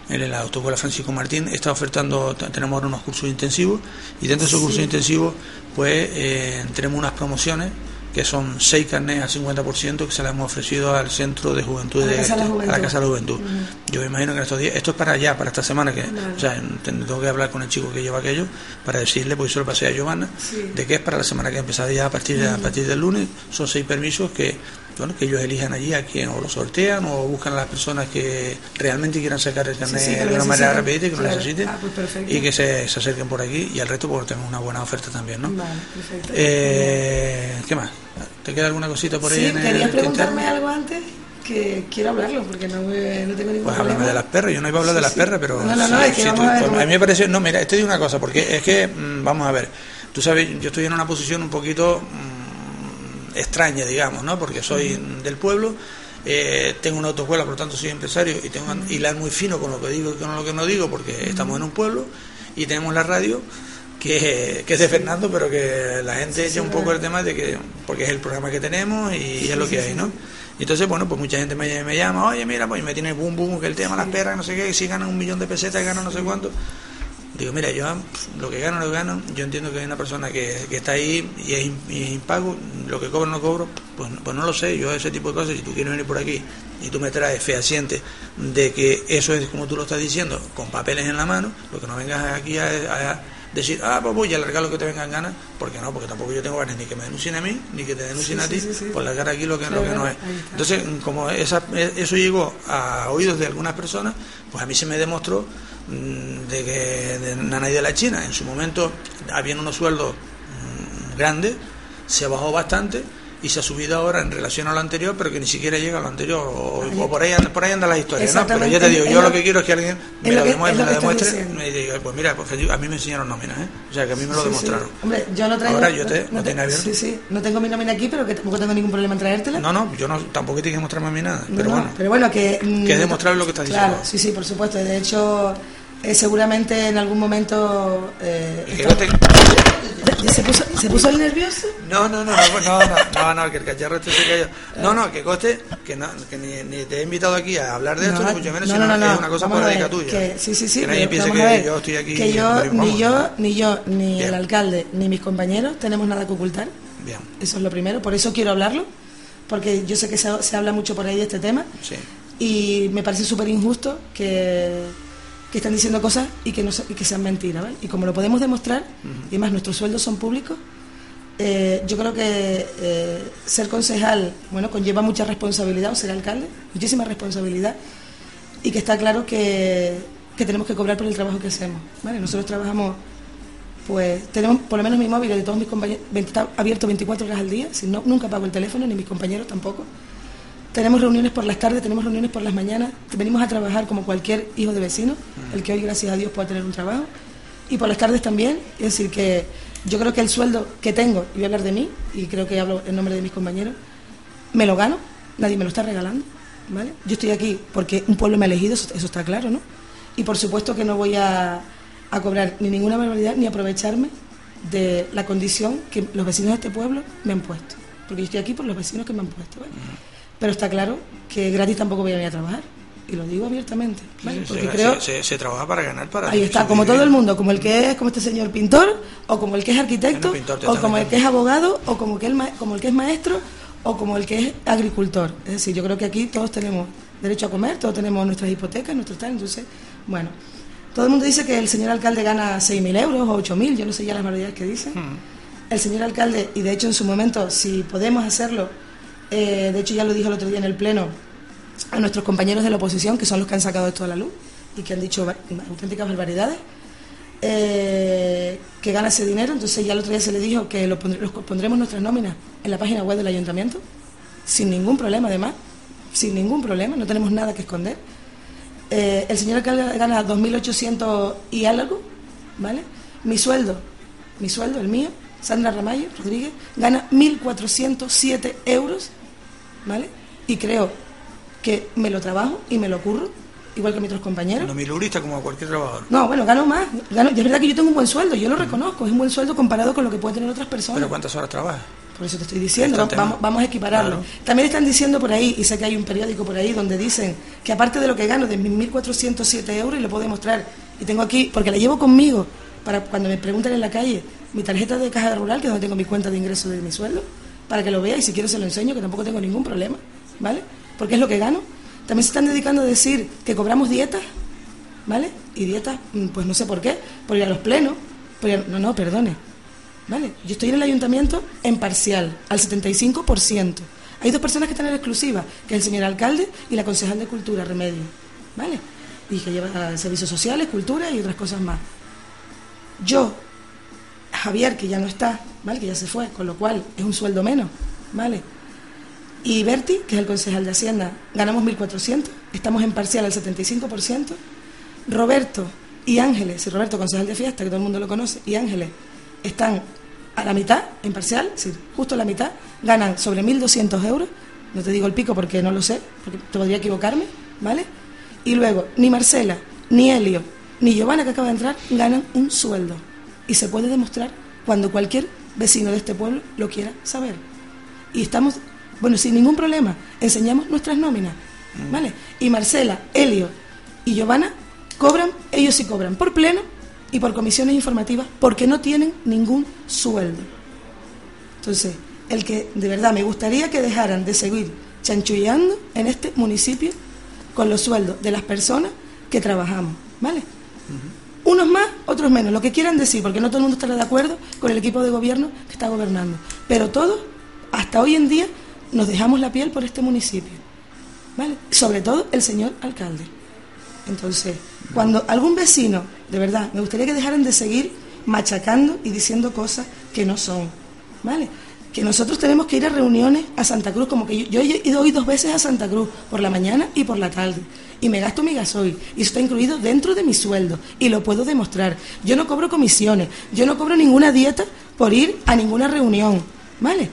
A: En la autoescuela Francisco Martín está ofertando, tenemos ahora unos cursos intensivos y dentro de esos cursos intensivos pues eh, tenemos unas promociones que son seis carnés al 50% que se le hemos ofrecido al Centro de Juventud, de,
B: Casa de la
A: a la. Casa de la Juventud. Yo me imagino que en estos días, esto es para allá, para esta semana, que
B: Vale.
A: o sea, tengo que hablar con el chico que lleva aquello para decirle, pues yo lo pasé a Giovanna,
B: Sí.
A: de que es para la semana que empezar ya a partir de, a partir del lunes, son seis permisos que bueno, que ellos elijan allí a quien o lo sortean o buscan a las personas que realmente quieran sacar el carnet
B: Sí, sí, que
A: de una manera y que lo
B: Claro.
A: necesiten
B: Ah, pues
A: y que se, se acerquen por aquí y al resto pues tenemos una buena oferta también, ¿no?
B: Vale, perfecto.
A: Eh, ¿Qué más? ¿Te queda alguna cosita por ahí
B: sí,
A: en
B: querías preguntarme algo antes que quiero hablarlo porque no, me- no tengo ningún
A: Pues háblame de las perras, yo no iba a hablar de las
B: sí.
A: perras, pero
B: No, no, no,
A: sí,
B: es que vamos
A: tú-
B: a ver
A: pues a mí me parece, no, mira, te digo una cosa, porque es que, mm, vamos a ver, tú sabes, yo estoy en una posición un poquito mm, extraña, digamos, ¿no? Porque soy del pueblo, eh, tengo una autoescuela, por lo tanto soy empresario y tengo hilar muy fino con lo que digo y con lo que no digo, porque estamos en un pueblo y tenemos la radio que, que es de Fernando, pero que la gente echa un poco el tema de que, porque es el programa que tenemos y es lo que hay, ¿no? Y entonces, bueno, pues mucha gente me, me llama, oye, mira, pues me tiene boom, boom, que el tema, las perras, no sé qué, que si ganan un millón de pesetas, ganan no sé cuánto. Digo, mira, yo lo que gano, lo que gano, yo entiendo que hay una persona que, que está ahí y es, y es impago, lo que cobro, no cobro, pues, pues no lo sé, yo ese tipo de cosas, si tú quieres venir por aquí y tú me traes fehaciente de que eso es como tú lo estás diciendo, con papeles en la mano, lo que no vengas aquí a, a decir, ah, pues voy a alargar lo que te vengan ganas, porque no, porque tampoco yo tengo ganas ni que me denuncien a mí, ni que te denuncien
B: Sí,
A: a ti,
B: sí, sí, sí.
A: por largar aquí lo que, lo que no es. Entonces, como esa, eso llegó a oídos de algunas personas, pues a mí se me demostró mm, de que de Nanay de la China, en su momento habían unos sueldos mm, grandes, se bajó bastante y se ha subido ahora en relación a lo anterior, pero que ni siquiera llega a lo anterior, o, o por ahí anda, por ahí anda la historia, ¿no? Pero ya te digo, yo
B: lo-
A: que quiero es que alguien me lo
B: lo que-
A: demuestre,
B: es lo
A: me demuestre, me diga, pues mira, pues yo- a mí me enseñaron nóminas, ¿eh? O sea, que a mí me lo
B: Sí, sí.
A: demostraron.
B: Hombre, yo no traigo.
A: Ahora yo te-
B: no
A: tiene abierto.
B: Sí, sí. No tengo mi nómina aquí, pero que tampoco tengo ningún problema en traértela.
A: No, no, yo no, tampoco tienes que mostrarme a mí nada,
B: No,
A: pero
B: no,
A: bueno.
B: pero bueno, que... mm,
A: Que es demostrar lo que estás
B: Claro,
A: diciendo.
B: sí, sí, por supuesto. De hecho, eh, seguramente en algún momento... eh,
A: Que
B: ¿Se, puso, ¿Se puso el nervioso?
A: No, no, no, no, no, no, no, no, que el cacharro este se cayó. No, no, que coste que, no, que ni, ni te he invitado aquí a hablar de esto,
B: No,
A: ni mucho menos,
B: no,
A: sino
B: no, no,
A: es una cosa
B: Vamos a
A: polémica
B: ver,
A: tuya.
B: que- sí, sí, sí.
A: Que nadie piense que yo estoy aquí.
B: Que yo,
A: vamos.
B: ni yo, ni yo, ni
A: Bien.
B: el alcalde, ni mis compañeros tenemos nada que ocultar.
A: Bien,
B: Eso es lo primero. Por eso quiero hablarlo. Porque yo sé que se, se habla mucho por ahí de este tema.
A: sí.
B: Y me parece súper injusto que, que están diciendo cosas y que, no, y que sean mentiras. ¿vale? Y como lo podemos demostrar, y además nuestros sueldos son públicos, eh, yo creo que eh, ser concejal bueno, conlleva mucha responsabilidad, o ser alcalde, muchísima responsabilidad, y que está claro que, que tenemos que cobrar por el trabajo que hacemos. ¿vale? Nosotros trabajamos, pues tenemos por lo menos mi móvil de todos mis compañeros, está abierto 24 horas al día, si no, nunca pago el teléfono, ni mis compañeros tampoco. Tenemos reuniones por las tardes, tenemos reuniones por las mañanas, venimos a trabajar como cualquier hijo de vecino, el que hoy, gracias a Dios, pueda tener un trabajo, y por las tardes también, es decir, que yo creo que el sueldo que tengo, y voy a hablar de mí, y creo que hablo en nombre de mis compañeros, me lo gano, nadie me lo está regalando, ¿vale? Yo estoy aquí porque un pueblo me ha elegido, eso, eso está claro, ¿no? Y por supuesto que no voy a, a cobrar ni ninguna barbaridad ni aprovecharme de la condición que los vecinos de este pueblo me han puesto, porque yo estoy aquí por los vecinos que me han puesto, ¿vale? Pero está claro que gratis tampoco voy a venir a trabajar, y lo digo abiertamente, Porque
A: se,
B: creo...
A: se, se- se trabaja para ganar, para
B: Ahí está, como todo el mundo, como el que es, como este señor pintor, o como el que es arquitecto,
A: pintor,
B: o como el que es abogado, o como, que el como el que es maestro, o como el que es agricultor. Es decir, yo creo que aquí todos tenemos derecho a comer, todos tenemos nuestras hipotecas, nuestros tal, entonces, bueno. Todo el mundo dice que el señor alcalde gana 6.000 euros o 8.000, yo no sé ya las barbaridades que dicen. El señor alcalde, y de hecho en su momento, si podemos hacerlo, eh, de hecho ya lo dijo el otro día en el Pleno, a nuestros compañeros de la oposición, que son los que han sacado esto a la luz y que han dicho auténticas barbaridades, eh, que gana ese dinero. Entonces ya el otro día se le dijo que pondremos nuestras nóminas en la página web del ayuntamiento, sin ningún problema además, sin ningún problema, no tenemos nada que esconder. Eh, el señor alcalde gana 2.800 y algo, ¿vale? Mi sueldo, mi sueldo, el mío, Sandra Ramayo Rodríguez, gana 1.407 euros, ¿vale? Y creo que me lo trabajo y me lo curro, igual que mis otros compañeros.
A: No milurista como cualquier trabajador.
B: No, bueno, gano más. Gano, es verdad que yo tengo un buen sueldo, yo lo reconozco, es un buen sueldo comparado con lo que pueden tener otras personas.
A: Pero ¿cuántas horas trabajas?
B: Por eso te estoy diciendo,
A: el
B: vamos, vamos a equipararlo.
A: Claro.
B: También están diciendo por ahí, y sé que hay un periódico por ahí donde dicen que aparte de lo que gano de mis 1.407 euros, y lo puedo demostrar, y tengo aquí, porque la llevo conmigo, para cuando me preguntan en la calle, mi tarjeta de caja rural, que es donde tengo mi cuenta de ingreso de mi sueldo, para que lo vea y si quiero se lo enseño, que tampoco tengo ningún problema, ¿vale? Porque es lo que gano. También se están dedicando a decir que cobramos dietas, ¿vale? Y dietas, mm, pues no sé por qué, por ir a los plenos, no, no, perdone, ¿vale? Yo estoy en el ayuntamiento en parcial, al 75%. Hay dos personas que están en exclusiva, que es el señor alcalde y la concejal de Cultura, Remedio, ¿vale? Y que lleva servicios sociales, cultura y otras cosas más. Yo, Javier, que ya no está, ¿vale? Que ya se fue, con lo cual es un sueldo menos, ¿vale? Y Berti, que es el concejal de Hacienda, ganamos 1.400, estamos en parcial al 75%. Roberto y Ángeles, y Roberto, concejal de fiesta, que todo el mundo lo conoce, y Ángeles están a la mitad, en parcial, justo a la mitad, ganan sobre 1.200 euros, no te digo el pico porque no lo sé, porque te podría equivocarme, ¿vale? Y luego, ni Marcela, ni Helio, ni Giovanna, que acaba de entrar, ganan un sueldo. Y se puede demostrar cuando cualquier vecino de este pueblo lo quiera saber. Y estamos, bueno, sin ningún problema, enseñamos nuestras nóminas, mm. ¿vale? Y Marcela, Helio y Giovanna cobran, ellos sí cobran por pleno y por comisiones informativas porque no tienen ningún sueldo. Entonces, el que de verdad me gustaría que dejaran de seguir chanchullando en este municipio con los sueldos de las personas que trabajamos, ¿vale? Unos más, otros menos, lo que quieran decir, porque no todo el mundo estará de acuerdo con el equipo de gobierno que está gobernando. Pero todos, hasta hoy en día, nos dejamos la piel por este municipio. ¿Vale? Sobre todo el señor alcalde. Entonces, cuando algún vecino, de verdad, me gustaría que dejaran de seguir machacando y diciendo cosas que no son, ¿vale? Que nosotros tenemos que ir a reuniones a Santa Cruz, como que yo, he ido hoy dos veces a Santa Cruz, por la mañana y por la tarde, y me gasto mi gasoil, y está incluido dentro de mi sueldo, y lo puedo demostrar. Yo no cobro comisiones, yo no cobro ninguna dieta por ir a ninguna reunión, ¿vale?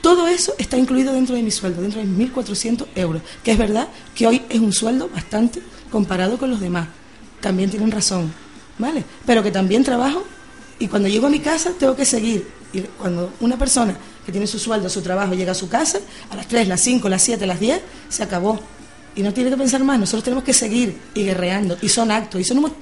B: Todo eso está incluido dentro de mi sueldo, dentro de mis 1.400 euros, que es verdad que hoy es un sueldo bastante comparado con los demás. También tienen razón, ¿vale? Pero que también trabajo y cuando llego a mi casa tengo que seguir. Y cuando una persona que tiene su sueldo, su trabajo, llega a su casa, a las 3, las 5, las 7, las 10, se acabó. Y no tiene que pensar más, nosotros tenemos que seguir y guerreando. Y son actos, y son un,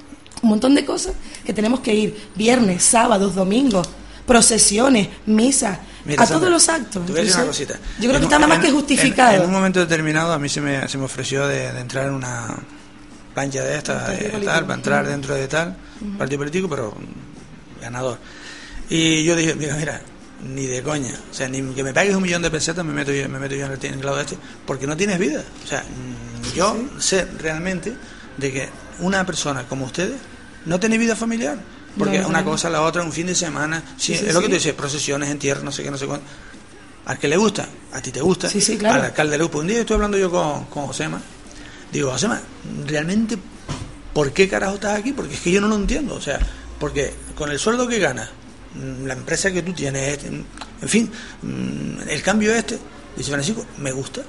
B: montón de cosas que tenemos que ir. Viernes, sábados, domingos, procesiones, misas, a todos los actos.
A: Te voy a decir una cosita.
B: Yo creo que está más que justificado.
A: En, un momento determinado a mí se me, se me ofreció de entrar en una plancha de esta, de tal, para entrar dentro de tal partido político, pero ganador. Y yo dije, mira, mira, ni de coña. O sea, ni que me pagues un millón de pesetas me meto yo, me meto yo en el, lado de este, porque no tienes vida. O sea, mm, yo sé realmente de que una persona como ustedes no tiene vida familiar. Porque una cosa, la otra, un fin de semana, sí, es lo que tú dices, procesiones, entierros, no sé qué, no sé cuánto. Al que le gusta, a ti te gusta, al alcalde le gusta. Un día estoy hablando yo con, con Josema, Digo, Josema, ¿realmente por qué carajo estás aquí? Porque es que yo no lo entiendo. O sea, porque con el sueldo que ganas, la empresa que tú tienes, este, en fin, mm, el cambio este, dice Francisco, me gusta,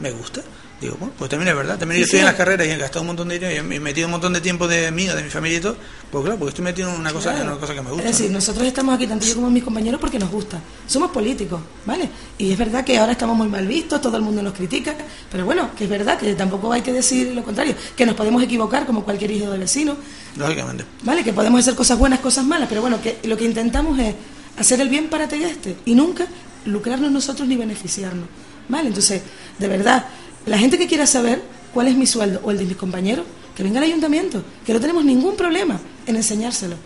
A: me gusta. Digo, bueno, pues también es verdad. También yo estoy en las carreras y he gastado un montón de dinero y he metido un montón de tiempo de mí, de mi familia y todo. Pues claro, porque estoy metido en una cosa, en una cosa que me gusta.
B: Es decir, nosotros estamos aquí, tanto yo como mis compañeros, porque nos gusta. Somos políticos, ¿vale? Y es verdad que ahora estamos muy mal vistos, todo el mundo nos critica, pero bueno, que es verdad que tampoco hay que decir lo contrario, que nos podemos equivocar como cualquier hijo de vecino.
A: Lógicamente.
B: ¿Vale? Que podemos hacer cosas buenas, cosas malas, pero bueno, que lo que intentamos es hacer el bien para este y nunca lucrarnos nosotros ni beneficiarnos. ¿Vale? Entonces, de verdad, la gente que quiera saber cuál es mi sueldo o el de mis compañeros, que venga al ayuntamiento, que no tenemos ningún problema en enseñárselo.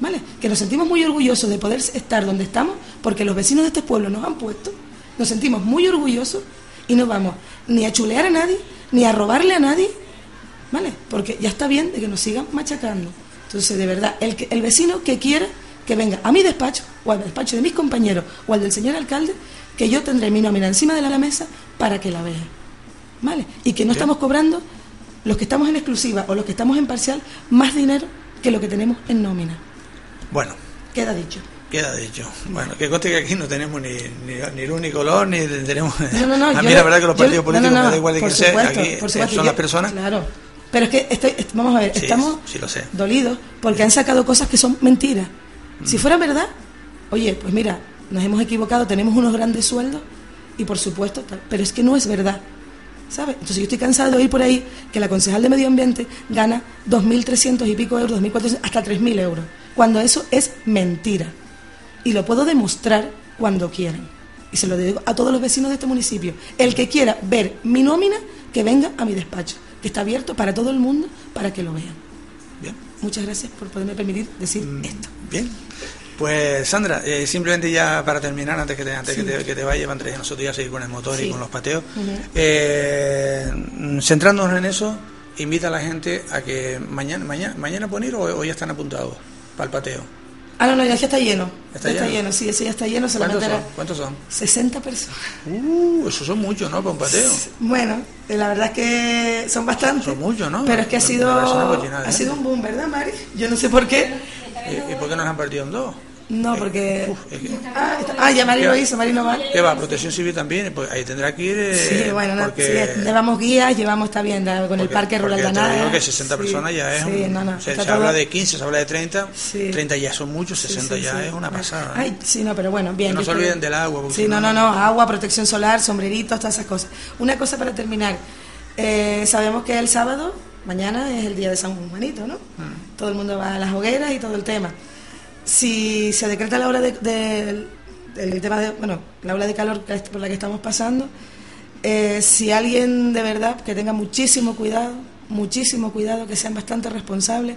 B: ¿Vale? Que nos sentimos muy orgullosos de poder estar donde estamos porque los vecinos de este pueblo nos han puesto, nos sentimos muy orgullosos y no vamos ni a chulear a nadie, ni a robarle a nadie, ¿vale? Porque ya está bien de que nos sigan machacando. Entonces, de verdad, el, el vecino que quiera que venga a mi despacho o al despacho de mis compañeros o al del señor alcalde, que yo tendré mi nómina encima de la mesa para que la vea. ¿Vale? Y que no estamos cobrando, los que estamos en exclusiva o los que estamos en parcial, más dinero que lo que tenemos en nómina.
A: Bueno.
B: Queda dicho.
A: Queda dicho. Bueno, que conste que aquí no tenemos ni, ni, ni luz ni color, ni tenemos...
B: No, no, no,
A: a mí la verdad que los partidos políticos me da igual de que sea, aquí son las personas...
B: Claro. Pero es que, estoy, vamos a ver, estamos dolidos porque han sacado cosas que son mentiras. Si mm. fuera verdad, oye, pues mira, nos hemos equivocado, tenemos unos grandes sueldos y por supuesto, pero es que no es verdad. Entonces yo estoy cansado de oír por ahí que la concejal de Medio Ambiente gana 2.300 y pico euros, 2.400, hasta 3.000 euros, cuando eso es mentira. Y lo puedo demostrar cuando quieran. Y se lo digo a todos los vecinos de este municipio. El que quiera ver mi nómina, que venga a mi despacho, que está abierto para todo el mundo para que lo vean.
A: Bien.
B: Muchas gracias por poderme permitir decir
A: Mm,
B: esto.
A: Bien. Pues Sandra, eh, simplemente ya para terminar, antes que te, antes
B: Sí.
A: que te, que te vayas, Andrés, nosotros ya seguir con el motor y con los pateos. Eh, centrándonos en eso, invita a la gente a que mañana, mañana, mañana pueden ir o, o ya están apuntados para el pateo.
B: Ah, no, no, ya está lleno.
A: ¿Está
B: ya está
A: lleno?
B: lleno, sí, ese ya está lleno.
A: ¿Cuántos son? ¿Cuántos son?
B: 60 personas.
A: Uh, eso son muchos, ¿no? Para un pateo.
B: Bueno, eh, la verdad es que son bastantes.
A: Son muchos, ¿no?
B: Pero es que ha sido, ha
A: ¿eh?
B: sido un boom, ¿verdad, Mari? Yo no sé por qué.
A: ¿Y, por qué nos han partido en dos?
B: No, porque...
A: Uf, es que-
B: Ah, está- ah, ya Mari
A: ¿Qué?
B: lo hizo, Mari no va.
A: ¿Qué va? Protección civil también, pues ahí tendrá que ir. eh,
B: Sí, bueno, no,
A: porque,
B: sí, llevamos guías, llevamos, da- con el Parque Rural de
A: digo que 60
B: Sí,
A: personas ya es.
B: Sí,
A: un-
B: no, no,
A: se,
B: está
A: se
B: todo-
A: habla de 15, se habla de 30.
B: Sí.
A: 30 ya son muchos,
B: Sí,
A: 60
B: sí,
A: ya es una pasada. ¿eh?
B: Ay, sí, no, pero bueno, bien.
A: Que no se olviden del agua. porque
B: Sí, no, no, no, agua, protección solar, sombreritos, todas esas cosas. Una cosa para terminar. Eh, sabemos que el sábado, mañana, es el día de San Juanito, ¿no?
A: Mm.
B: Todo el mundo va a las hogueras y todo el tema. Si se decreta la hora de, tema de, bueno, la ola de calor por la que estamos pasando, eh, si alguien de verdad que tenga muchísimo cuidado, muchísimo cuidado, que sean bastante responsables.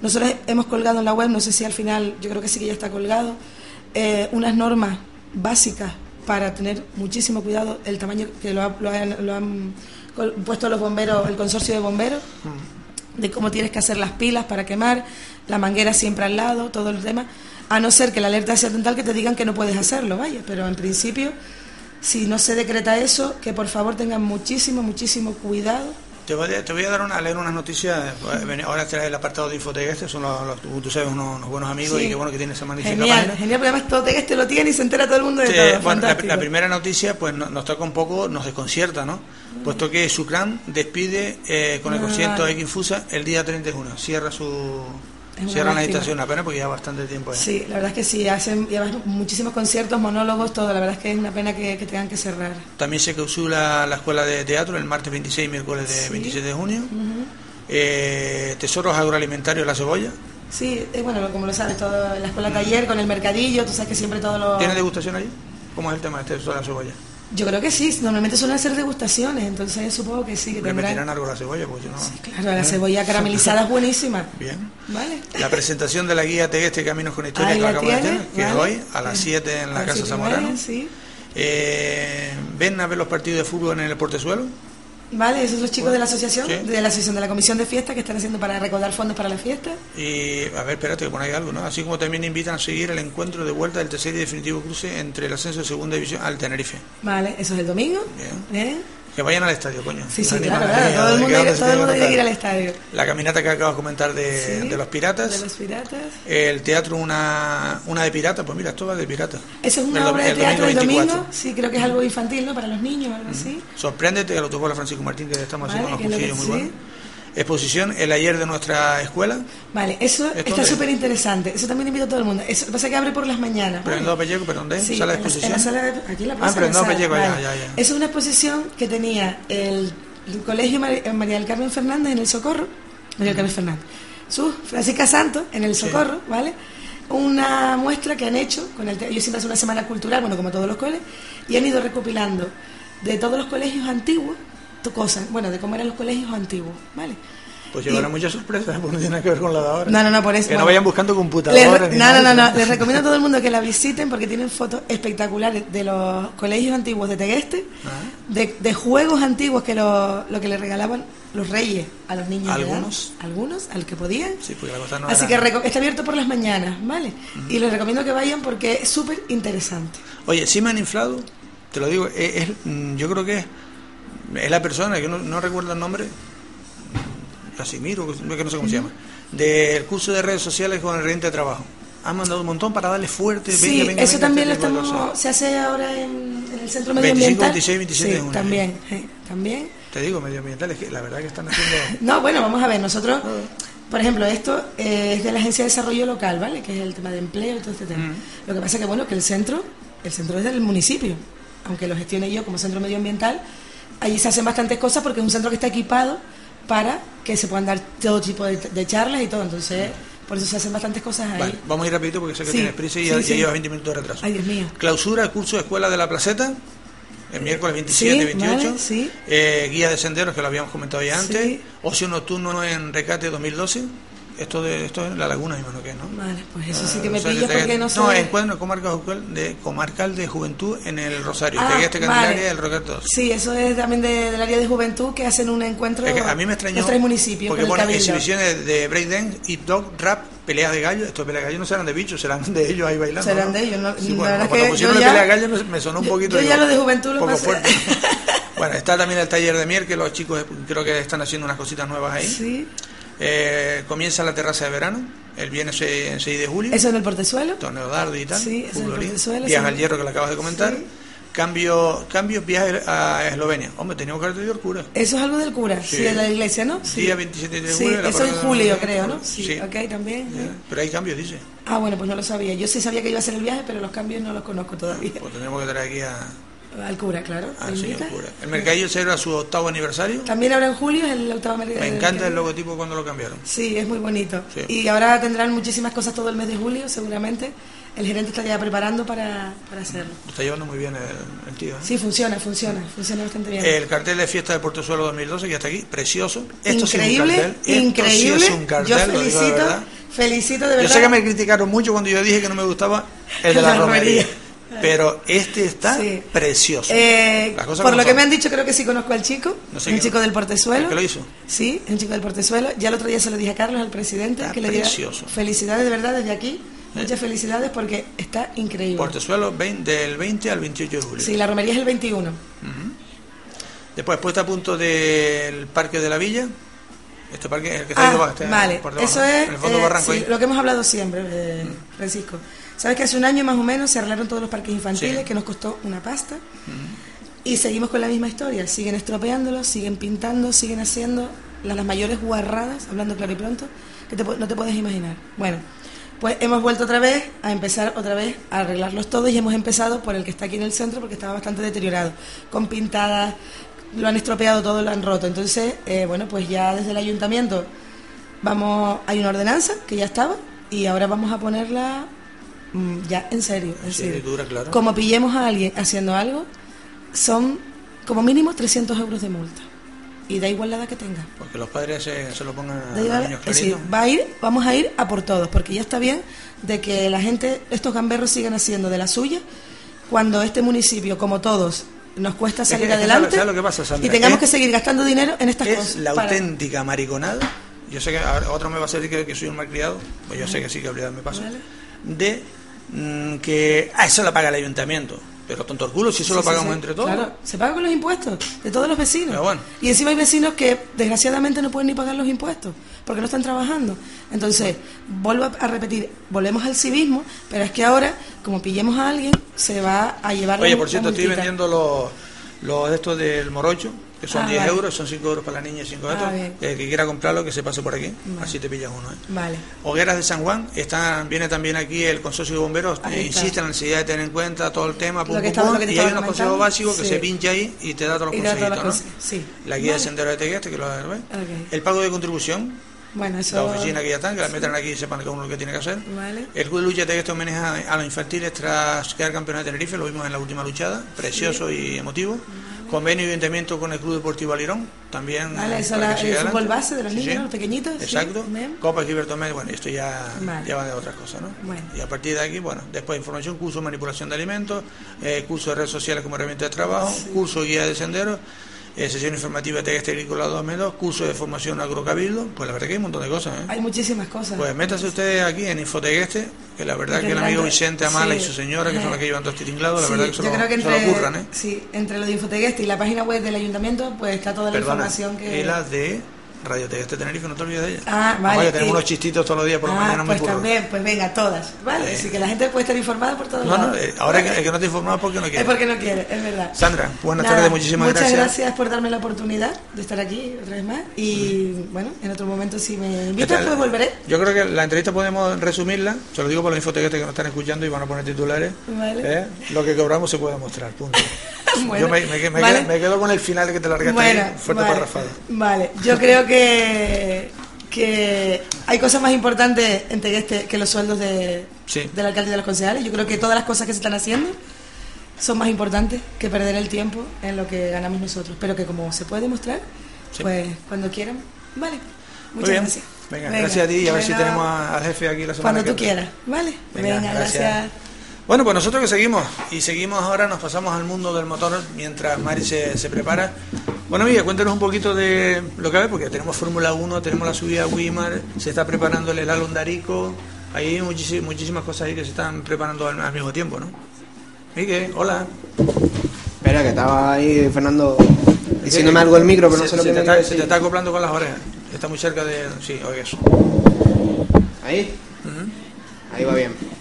B: Nosotros hemos colgado en la web, no sé si al final, yo creo que sí que ya está colgado, eh, unas normas básicas para tener muchísimo cuidado el tamaño que lo, ha- lo han, lo han puesto los bomberos, el consorcio de bomberos, de cómo tienes que hacer las pilas para quemar, la manguera siempre al lado, todo el tema, a no ser que la alerta sea tal que te digan que no puedes hacerlo, vaya, pero en principio, si no se decreta eso, que por favor tengan muchísimo, muchísimo cuidado.
A: Te voy, a, te voy a dar una, a leer unas noticias. eh, Ahora trae el apartado de Infotec este, son los, los- tú, sabes, unos, unos buenos amigos
B: Sí.
A: y qué bueno que tiene esa magnífica
B: Genial,
A: página.
B: genial, porque además todo este lo tiene y se entera todo el mundo de
A: Sí,
B: todo.
A: bueno, la, primera noticia pues no- nos toca un poco, nos desconcierta, ¿no? Puesto que Sucran despide eh, con el
B: Ah.
A: concierto X Infusa el día 31, cierra su
B: Es una
A: cierra la estación apenas porque ya bastante tiempo ya.
B: Sí, la verdad es que sí, hacen muchísimos conciertos, monólogos, todo. La verdad es que es una pena que, que tengan que cerrar.
A: También se clausura la escuela de teatro el martes 26 y miércoles de
B: Sí.
A: 27 de junio. Eh, tesoros agroalimentarios La Cebolla.
B: Sí, eh, bueno, como lo sabes, todo la escuela taller, con el mercadillo, tú sabes que siempre todo lo...
A: ¿Tiene degustación allí? ¿Cómo es el tema de tesoro de La Cebolla?
B: Yo creo que sí, normalmente suelen ser degustaciones, entonces supongo que sí, que
A: Le meterán
B: tendrán...
A: algo la cebolla, porque si no...
B: Sí, claro, la cebolla caramelizada es buenísima.
A: Bien.
B: ¿Vale?
A: La presentación de la guía Tegueste Caminos con Historia
B: Ahí
A: que la
B: la
A: acabamos de
B: tiene,
A: tener, que es
B: ¿vale?
A: hoy a las
B: Sí.
A: 7 en la Casa Zamorano.
B: Sí.
A: Eh, ¿Ven a ver los partidos de fútbol en el Portezuelo?
B: Vale, esos son los chicos de la asociación,
A: Sí.
B: de la asociación de la comisión de fiesta que están haciendo para recaudar fondos para la fiesta.
A: Y, a ver, espérate, ahí hay algo, ¿no? Así como también invitan a seguir el encuentro de vuelta del tercer y definitivo cruce entre el ascenso de segunda división al Tenerife.
B: Vale, eso es el domingo.
A: Bien.
B: ¿eh?
A: Que vayan al estadio, coño.
B: Sí, sí, claro, claro, todo el mundo,
A: donde
B: todo
A: se
B: el mundo
A: tiene
B: tiene que ir al estadio.
A: La caminata que acabas de comentar de,
B: Sí,
A: de los piratas.
B: De los piratas.
A: El teatro una, una de pirata, pues mira, esto va de pirata.
B: Eso es
A: El
B: una obra de
A: el
B: teatro del domingo.
A: 24.
B: Sí, creo que es algo infantil, ¿no? Para los niños o algo así.
A: Sorpréndete, que lo tuvo la Francisco Martín, que estamos
B: Vale,
A: haciendo unos cursillos muy
B: sí.
A: buenos. Exposición, el ayer de nuestra escuela,
B: Vale, eso
A: ¿Esto
B: está súper interesante. Eso también invito a todo el mundo. Eso pasa que abre por las mañanas. ¿vale?
A: Prendado Pelleco, pero ¿dónde?
B: Sí,
A: ¿Sala de
B: en la-
A: exposición?
B: en la sala de- aquí la
A: Ah, Prendado Pelleco, ya,
B: vale.
A: ya, ya.
B: Es una exposición que tenía el, el Colegio Mar- eh, María del Carmen Fernández en el Socorro, María del Carmen Fernández, su Francisca Santos en el
A: Sí.
B: Socorro, ¿vale? Una muestra que han hecho, con el ellos siempre hacen una semana cultural, bueno, como todos los colegios, y han ido recopilando de todos los colegios antiguos, cosas, bueno, de cómo eran los colegios antiguos, ¿vale?
A: Pues llevará muchas sorpresas, porque no tiene nada que ver con la de ahora.
B: No, no, no, por eso.
A: Que no vayan buscando computadoras. ni
B: no, no,
A: nada.
B: no, no. Les recomiendo a todo el mundo que la visiten porque tienen fotos espectaculares de los colegios antiguos de Tegueste,
A: Ah.
B: de, de juegos antiguos que lo, lo que le regalaban los reyes a los niños. de edad.
A: ¿Algunos?
B: Algunos, al que podían.
A: Sí, porque la cosa no
B: Así
A: era-
B: que está abierto por las mañanas, ¿vale? Y les recomiendo que vayan porque es súper interesante.
A: Oye, sí me han inflado, te lo digo, es, es- mm, yo creo que es, es la persona, que no, no recuerdo el nombre, Casimiro, que no sé cómo se llama, del curso de redes sociales con el reyente de trabajo. Han mandado un montón para darle fuerte.
B: Sí,
A: venga, venga,
B: eso
A: venga,
B: también lo estamos, se hace ahora en, en el Centro
A: 25,
B: Medioambiental.
A: 26, 27
B: sí,
A: de
B: también, eh, también.
A: Te digo, medioambientales, que la verdad que están haciendo...
B: No, bueno, vamos a ver, nosotros, por ejemplo, esto eh, es de la Agencia de Desarrollo Local, ¿vale? Que es el tema de empleo y todo este tema.
A: Mm.
B: Lo que pasa que, bueno, que el centro, el centro es del municipio, aunque lo gestione yo como centro medioambiental, allí se hacen bastantes cosas porque es un centro que está equipado para que se puedan dar todo tipo de, de charlas y todo, entonces Por eso se hacen bastantes cosas ahí.
A: Vale, vamos a ir rapidito porque sé que
B: Sí,
A: tienes prisa y
B: sí,
A: ya, llevas 20 minutos de retraso.
B: Ay, Dios mío.
A: Clausura el curso de Escuela de la Placeta, el miércoles 27
B: Sí,
A: 28.
B: vale, sí.
A: Eh, guía de senderos, que lo habíamos comentado ya antes. Ocio nocturno en Recate 2012. Esto, de, esto es la laguna, hermano, que ¿no?
B: Vale, pues eso sí que
A: Ah,
B: me pillas porque no sé.
A: No, encuentro comarcal de, comarcal de juventud en el Rosario.
B: Ah,
A: Te este
B: vale.
A: Candelaria, el Rocato 2.
B: Sí, eso es también de- del área de juventud que hacen un encuentro.
A: Es que a mí me extrañó
B: Los tres municipios.
A: porque
B: con el
A: pone
B: Cabildo.
A: exhibiciones de breakdance, hip dog, rap, peleas de gallo. Estos peleas de gallo no serán de bichos, serán de ellos ahí bailando.
B: Serán
A: ¿no?
B: de ellos, ¿no?
A: Sí,
B: La
A: bueno,
B: verdad es
A: cuando
B: que
A: pusieron la pelea de gallo me, me sonó un poquito.
B: yo ya
A: digo,
B: lo de juventud lo
A: poco
B: pasé.
A: fuerte. bueno, está también el taller de miel que los chicos creo que están haciendo unas cositas nuevas ahí.
B: Sí.
A: Eh, comienza la terraza de verano el viernes 6, 6 de julio.
B: Eso en el portezuelo.
A: torneo dardo y tal.
B: Sí, es en
A: fútbol,
B: Portezuelo,
A: Viaje
B: sí.
A: al hierro que le acabas de comentar.
B: Sí.
A: Cambio, cambios, viaje a Eslovenia. Hombre, teníamos cartel de cura.
B: Eso es algo del cura,
A: Sí.
B: sí, de la iglesia, ¿no? Sí.
A: Día 27 de
B: Sí,
A: julio. la
B: eso en julio, creo, ¿no? Sí,
A: Sí.
B: ok, también.
A: Ya, Pero hay cambios, dice.
B: Ah, bueno, pues no lo sabía. Yo sí sabía que iba a ser el viaje, pero los cambios no los conozco todavía.
A: Pues tenemos que traer aquí a,
B: Al cura, claro.
A: a
B: ¿te
A: señor cura. El mercadillo celebra su octavo aniversario.
B: También ahora en julio es el octavo mercado.
A: Me encanta el logotipo cuando lo cambiaron.
B: Sí, es muy bonito.
A: Sí.
B: Y ahora tendrán muchísimas cosas todo el mes de julio, seguramente. El gerente está ya preparando para, para hacerlo.
A: Lo está llevando muy bien el, el tío. ¿eh?
B: Sí, funciona, funciona, funciona bastante bien.
A: El cartel de fiesta de Portezuelo 2012 que está aquí, precioso. Esto sí es un
B: increíble,
A: cartel. Esto
B: increíble.
A: sí es un cartel,
B: Yo
A: lo digo de
B: felicito,
A: verdad.
B: felicito de
A: Yo
B: verdad.
A: sé que me criticaron mucho cuando yo dije que no me gustaba el de la,
B: La
A: romería.
B: romería.
A: Pero este está
B: Sí.
A: precioso.
B: Eh, por lo que me han dicho, creo que sí conozco al chico.
A: No sé
B: un
A: quién-
B: chico del Portezuelo.
A: ¿El que lo hizo?
B: Sí, un chico del Portezuelo. Ya el otro día se lo dije a Carlos, al presidente,
A: Está
B: que le diera
A: precioso.
B: felicidades de verdad desde aquí. Muchas felicidades porque está increíble.
A: Portezuelo 20 del 20 al 28 de julio.
B: Sí, la romería es el 21.
A: Después, puesta a punto del Parque de la Villa. Este parque es el que está
B: Ah,
A: ahí debajo,
B: vale,
A: por debajo,
B: eso es
A: el fondo
B: eh,
A: barranco
B: sí,
A: ahí.
B: lo que hemos hablado siempre, eh, Francisco. Sabes que hace un año más o menos se arreglaron todos los parques infantiles,
A: Sí.
B: que nos costó una pasta. Y seguimos con la misma historia. Siguen estropeándolos, siguen pintando, siguen haciendo las, las mayores guarradas, hablando claro y pronto, que te no te puedes imaginar. Bueno, pues hemos vuelto otra vez a empezar otra vez a arreglarlos todos y hemos empezado por el que está aquí en el centro porque estaba bastante deteriorado, con pintadas, lo han estropeado todo, lo han roto. Entonces, eh, bueno, pues ya desde el ayuntamiento vamos, hay una ordenanza que ya estaba y ahora vamos a ponerla ya en serio, en
A: Sí,
B: serio.
A: dura, claro.
B: Como pillemos a alguien haciendo algo, son como mínimo 300 euros de multa. Y da igual la edad que tenga.
A: Porque los padres se, se lo pongan
B: Da
A: los
B: igual- decir,
A: claritos.
B: va a ir, vamos a ir a por todos, porque ya está bien de que la gente, estos gamberros sigan haciendo de la suya, cuando este municipio, como todos, nos cuesta
A: Es
B: salir
A: que- es que
B: adelante
A: ¿sabes lo que pasa, Sandra?
B: y tengamos
A: Es-
B: que seguir gastando dinero en estas
A: es
B: cosas.
A: la
B: para-
A: auténtica mariconada. Yo sé que ahora otro me va a decir que, que soy un malcriado, pues yo sé que sí que me pasa.
B: Vale.
A: De mm, que ah, eso lo paga el ayuntamiento. Pero tonto el culo, si eso lo
B: Sí,
A: pagamos
B: sí.
A: entre todos.
B: Claro, se paga con los impuestos de todos los vecinos.
A: Pero bueno.
B: Y encima hay vecinos que desgraciadamente no pueden ni pagar los impuestos porque no están trabajando. Entonces, vuelvo a- repetir, volvemos al civismo, pero es que ahora, como pillemos a alguien, se va a llevar
A: Oye,
B: la-
A: por cierto, estoy vendiendo los, los de estos del morocho, que son
B: Ah,
A: 10
B: vale.
A: euros, son 5 euros para la niña y 5
B: Ah,
A: euros.
B: bien.
A: El que quiera comprarlo, que se pase por aquí,
B: Vale.
A: así te pillas uno. ¿eh?
B: Vale.
A: Hogueras de San Juan, están, viene también aquí el consorcio de bomberos, eh, insiste en la necesidad de tener en cuenta todo el tema, pum,
B: que
A: pum, pum,
B: que
A: y hay unos consejos básicos que se pincha ahí y te da todos los consejitos, ¿no?
B: sí.
A: La guía de
B: Vale.
A: sendero de Tegueste, que lo ves.
B: Ok.
A: El pago de contribución,
B: Bueno, eso...
A: la oficina que ya están, que la metan aquí y sepan cada uno lo que tiene que hacer.
B: Vale.
A: El Club de Lucha de Tegueste homenaja a los infantiles tras quedar campeón de Tenerife, lo vimos en la última luchada, precioso y emotivo. Convenio y ayuntamiento con el Club Deportivo Alirón, también.
B: Vale,
A: eh,
B: eso la- el fútbol
A: adelante.
B: base de los niños,
A: sí.
B: los pequeñitos,
A: Exacto. Copa Gilberto Med, bueno, esto ya,
B: Vale.
A: ya va de otras cosas, ¿no?
B: Bueno.
A: Y a partir de aquí, bueno, después información, curso de manipulación de alimentos, eh, curso de redes sociales como herramienta de trabajo, curso de guía de senderos, eh, sesión informativa de Tegueste Agrícola 2 curso de formación agrocabildo, pues la verdad que hay un montón de cosas, ¿eh?
B: Hay muchísimas cosas.
A: Pues métase usted aquí en Infotegueste, que la verdad que el amigo Vicente Amala y su señora, que son los que llevan todo este tinglado, la
B: Sí,
A: verdad que se
B: yo
A: lo,
B: creo que
A: se lo ocurran, ¿eh?
B: sí, entre lo de Infotegueste y la página web del ayuntamiento, pues está toda la
A: Perdona,
B: información que...
A: la de Radio Tegueste Tenerife, no te olvides de ella.
B: Ah, vale,
A: tenemos unos chistitos todos los días por la
B: ah,
A: mañana muy
B: pues también, pues venga, todas. Vale,
A: Eh.
B: así que la gente puede estar informada por todos
A: No, no,
B: lados.
A: eh, ahora
B: Vale.
A: que, el que no te informado porque no quiere.
B: Es porque no quiere, es verdad.
A: Sandra, buenas
B: Nada,
A: tardes, muchísimas
B: muchas
A: gracias.
B: gracias por darme la oportunidad de estar aquí otra vez más. Y bueno, en otro momento, si me invitas, pues volveré.
A: Yo creo que la entrevista podemos resumirla, se lo digo por los infoteguestes que nos están escuchando y van a poner titulares.
B: Vale.
A: ¿eh? Lo que cobramos se puede mostrar, punto.
B: Bueno,
A: Yo me, me- me
B: vale.
A: quedo, me quedo con el final que te largaste
B: Bueno,
A: ahí, fuerte
B: vale,
A: parrafada.
B: Vale, yo creo que que hay cosas más importantes en Tegueste que los sueldos de, del alcalde y de los concejales. Yo creo que todas las cosas que se están haciendo son más importantes que perder el tiempo en lo que ganamos nosotros. Pero que como se puede demostrar, pues cuando quieran, vale. Muchas gracias.
A: Venga, gracias a ti y a ver si tenemos al jefe aquí la semana
B: Cuando tú quieras, ¿vale? Venga, gracias.
A: Bueno, pues nosotros que seguimos y seguimos ahora, nos pasamos al mundo del motor mientras Mari se, se prepara. Bueno, Miguel, cuéntanos un poquito de lo que hay, porque tenemos Fórmula 1, tenemos la subida a Wimar, se está preparando el Slalom Darico, hay muchísimas cosas ahí que se están preparando al, mismo tiempo, ¿no? Miguel, hola.
D: Espera, que estaba ahí Fernando diciéndome algo el micro, pero no sé lo que
A: te está, Se te está acoplando con las orejas. Está muy cerca de... Sí, oye eso.
D: ¿Ahí? Ahí va bien.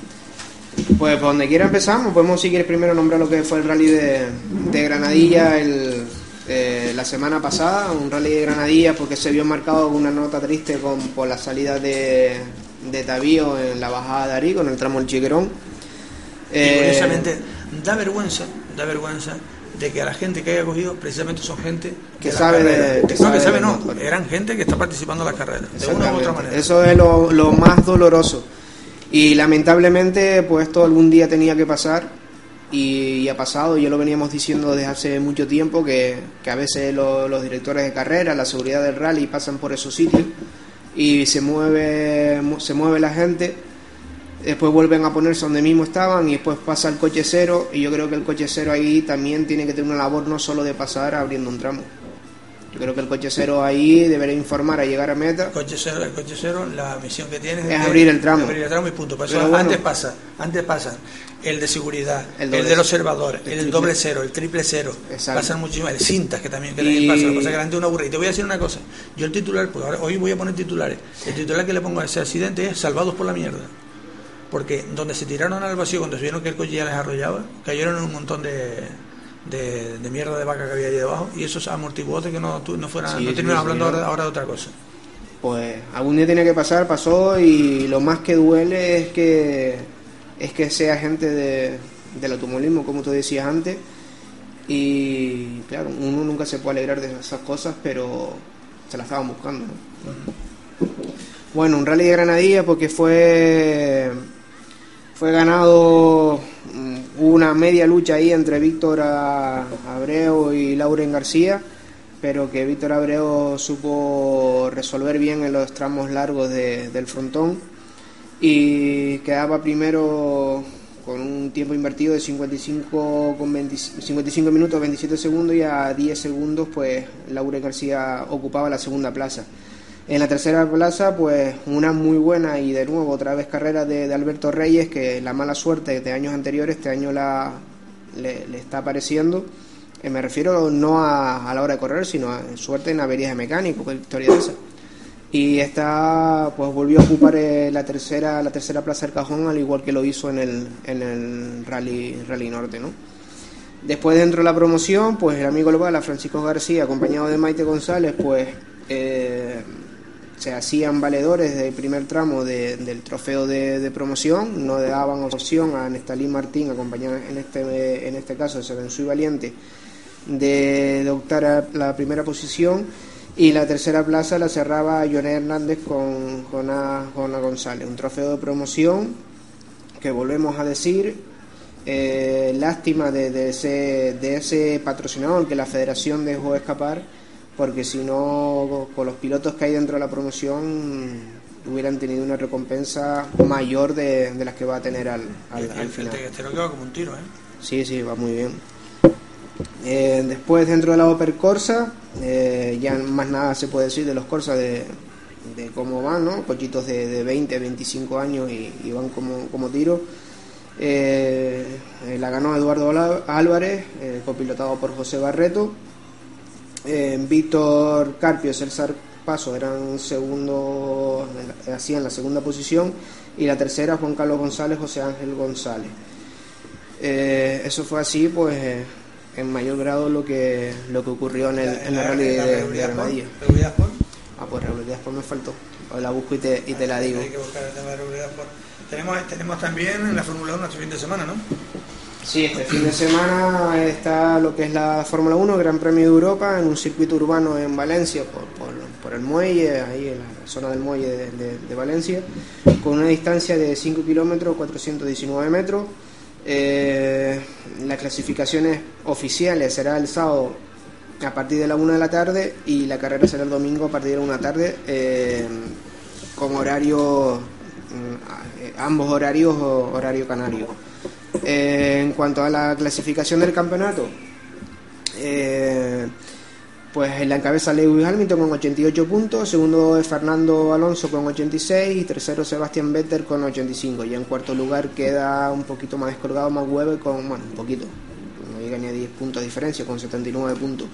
D: Pues por donde quiera empezamos, podemos si quieres primero nombrar lo que fue el rally de, Granadilla el, eh, la semana pasada, un rally de Granadilla porque se vio marcado con una nota triste con, por la salida de, de Tavío en la bajada de Arico, en el tramo del Chiquerón.
A: Eh, curiosamente, da vergüenza, da vergüenza de que a la gente que haya cogido precisamente son gente
D: que sabe de,
A: que no, que sabe no, eran gente que está participando en la carrera, de una u otra manera.
D: Eso es lo, lo más doloroso y lamentablemente, pues esto algún día tenía que pasar y, ha pasado. Ya lo veníamos diciendo desde hace mucho tiempo que, a veces los directores de carrera, la seguridad del rally pasan por esos sitios y se mueve, se mueve la gente. Después vuelven a ponerse donde mismo estaban y después pasa el coche cero. Y yo creo que el coche cero ahí también tiene que tener una labor no solo de pasar abriendo un tramo. Yo creo que el coche cero ahí debería informar a llegar a meta.
A: Coche cero, el coche cero, la misión que tiene
D: es, abrir el tramo.
A: Abrir el tramo y punto. antes pasa, antes pasan el de seguridad, el, del observador, el, doble cero, el triple cero. Pasan muchísimas, el cintas que también, que también pasa, pasa que la una aburre. Y te voy a decir una cosa, yo el titular, pues ahora, hoy voy a poner titulares, el titular que le pongo a ese accidente es salvados por la mierda. Porque donde se tiraron al vacío cuando se vieron que el coche ya les arrollaba, cayeron en un montón de de, mierda de vaca que había ahí debajo y esos amortiguos que no, no fueran, no terminan hablando ahora, de otra cosa.
D: Pues algún día tiene que pasar, pasó y lo más que duele es que es que sea gente de, del automovilismo, como tú decías antes, y claro, uno nunca se puede alegrar de esas cosas, pero se la estaban buscando. Bueno, un rally de Granadilla porque fue fue ganado Hubo una media lucha ahí entre Víctor Abreu y Lauren García, pero que Víctor Abreu supo resolver bien en los tramos largos del frontón y quedaba primero con un tiempo invertido de 55, con 55 minutos 27 segundos y a 10 segundos pues Lauren García ocupaba la segunda plaza. En la tercera plaza, pues una muy buena y de nuevo otra vez carrera de, Alberto Reyes, que la mala suerte de años anteriores este año la, le, está apareciendo. Eh, me refiero no a, la hora de correr, sino a suerte en averías de mecánico, que historia de esa. Y esta pues volvió a ocupar eh, la tercera la tercera plaza del cajón, al igual que lo hizo en el, en el Rally, Rally Norte, ¿no? Después dentro de la promoción, pues el amigo local, Francisco García, acompañado de Maite González, pues eh, se hacían valedores del primer tramo del trofeo de, promoción, no daban opción a Nestalí Martín, acompañada en este, en este caso de y Valiente, de, optar la primera posición y la tercera plaza la cerraba Joné Hernández con Jona, González, un trofeo de promoción que volvemos a decir, eh, lástima de, de, ese, de ese patrocinador que la federación dejó escapar porque si no, con los pilotos que hay dentro de la promoción hubieran tenido una recompensa mayor de, las que va a tener al, al, final.
A: Este que va como un tiro, ¿eh?
D: Sí, sí, va muy bien. Eh, después, dentro de la Oper Corsa, eh, ya más nada se puede decir de los Corsa de, cómo van, ¿no? Cochitos de, 20, 25 años y, van como, como tiro. Eh, la ganó Eduardo Álvarez, copilotado por José Barreto eh, Víctor Carpio y César Paso eran segundo, hacían la segunda posición y la tercera Juan Carlos González, José Ángel González. Eh, eso fue así, pues eh, en mayor grado lo que lo que ocurrió en el, en el rally de, de Armadillo. Ah, pues regularidad por me faltó. la busco y te, y te la digo.
A: Hay que buscar el tema de Tenemos, tenemos también en la Fórmula 1 este fin de semana, ¿no?
D: Sí, este fin de semana está lo que es la Fórmula 1, Gran Premio de Europa, en un circuito urbano en Valencia, por, por, el muelle, ahí en la zona del muelle de, Valencia, con una distancia de 5 kilómetros, 419 metros. Eh, las clasificaciones oficiales será el sábado a partir de la 1 de la tarde y la carrera será el domingo a partir de la 1 de la tarde eh, con horario, mm, ambos horarios, horario canario. Eh, en cuanto a la clasificación del campeonato, pues en la encabeza Lewis Hamilton con 88 puntos, segundo es Fernando Alonso con 86 y tercero Sebastián Vettel con 85. Y en cuarto lugar queda un poquito más descolgado más Webber con, bueno, un poquito, no llega ni a 10 puntos de diferencia, con 79 puntos.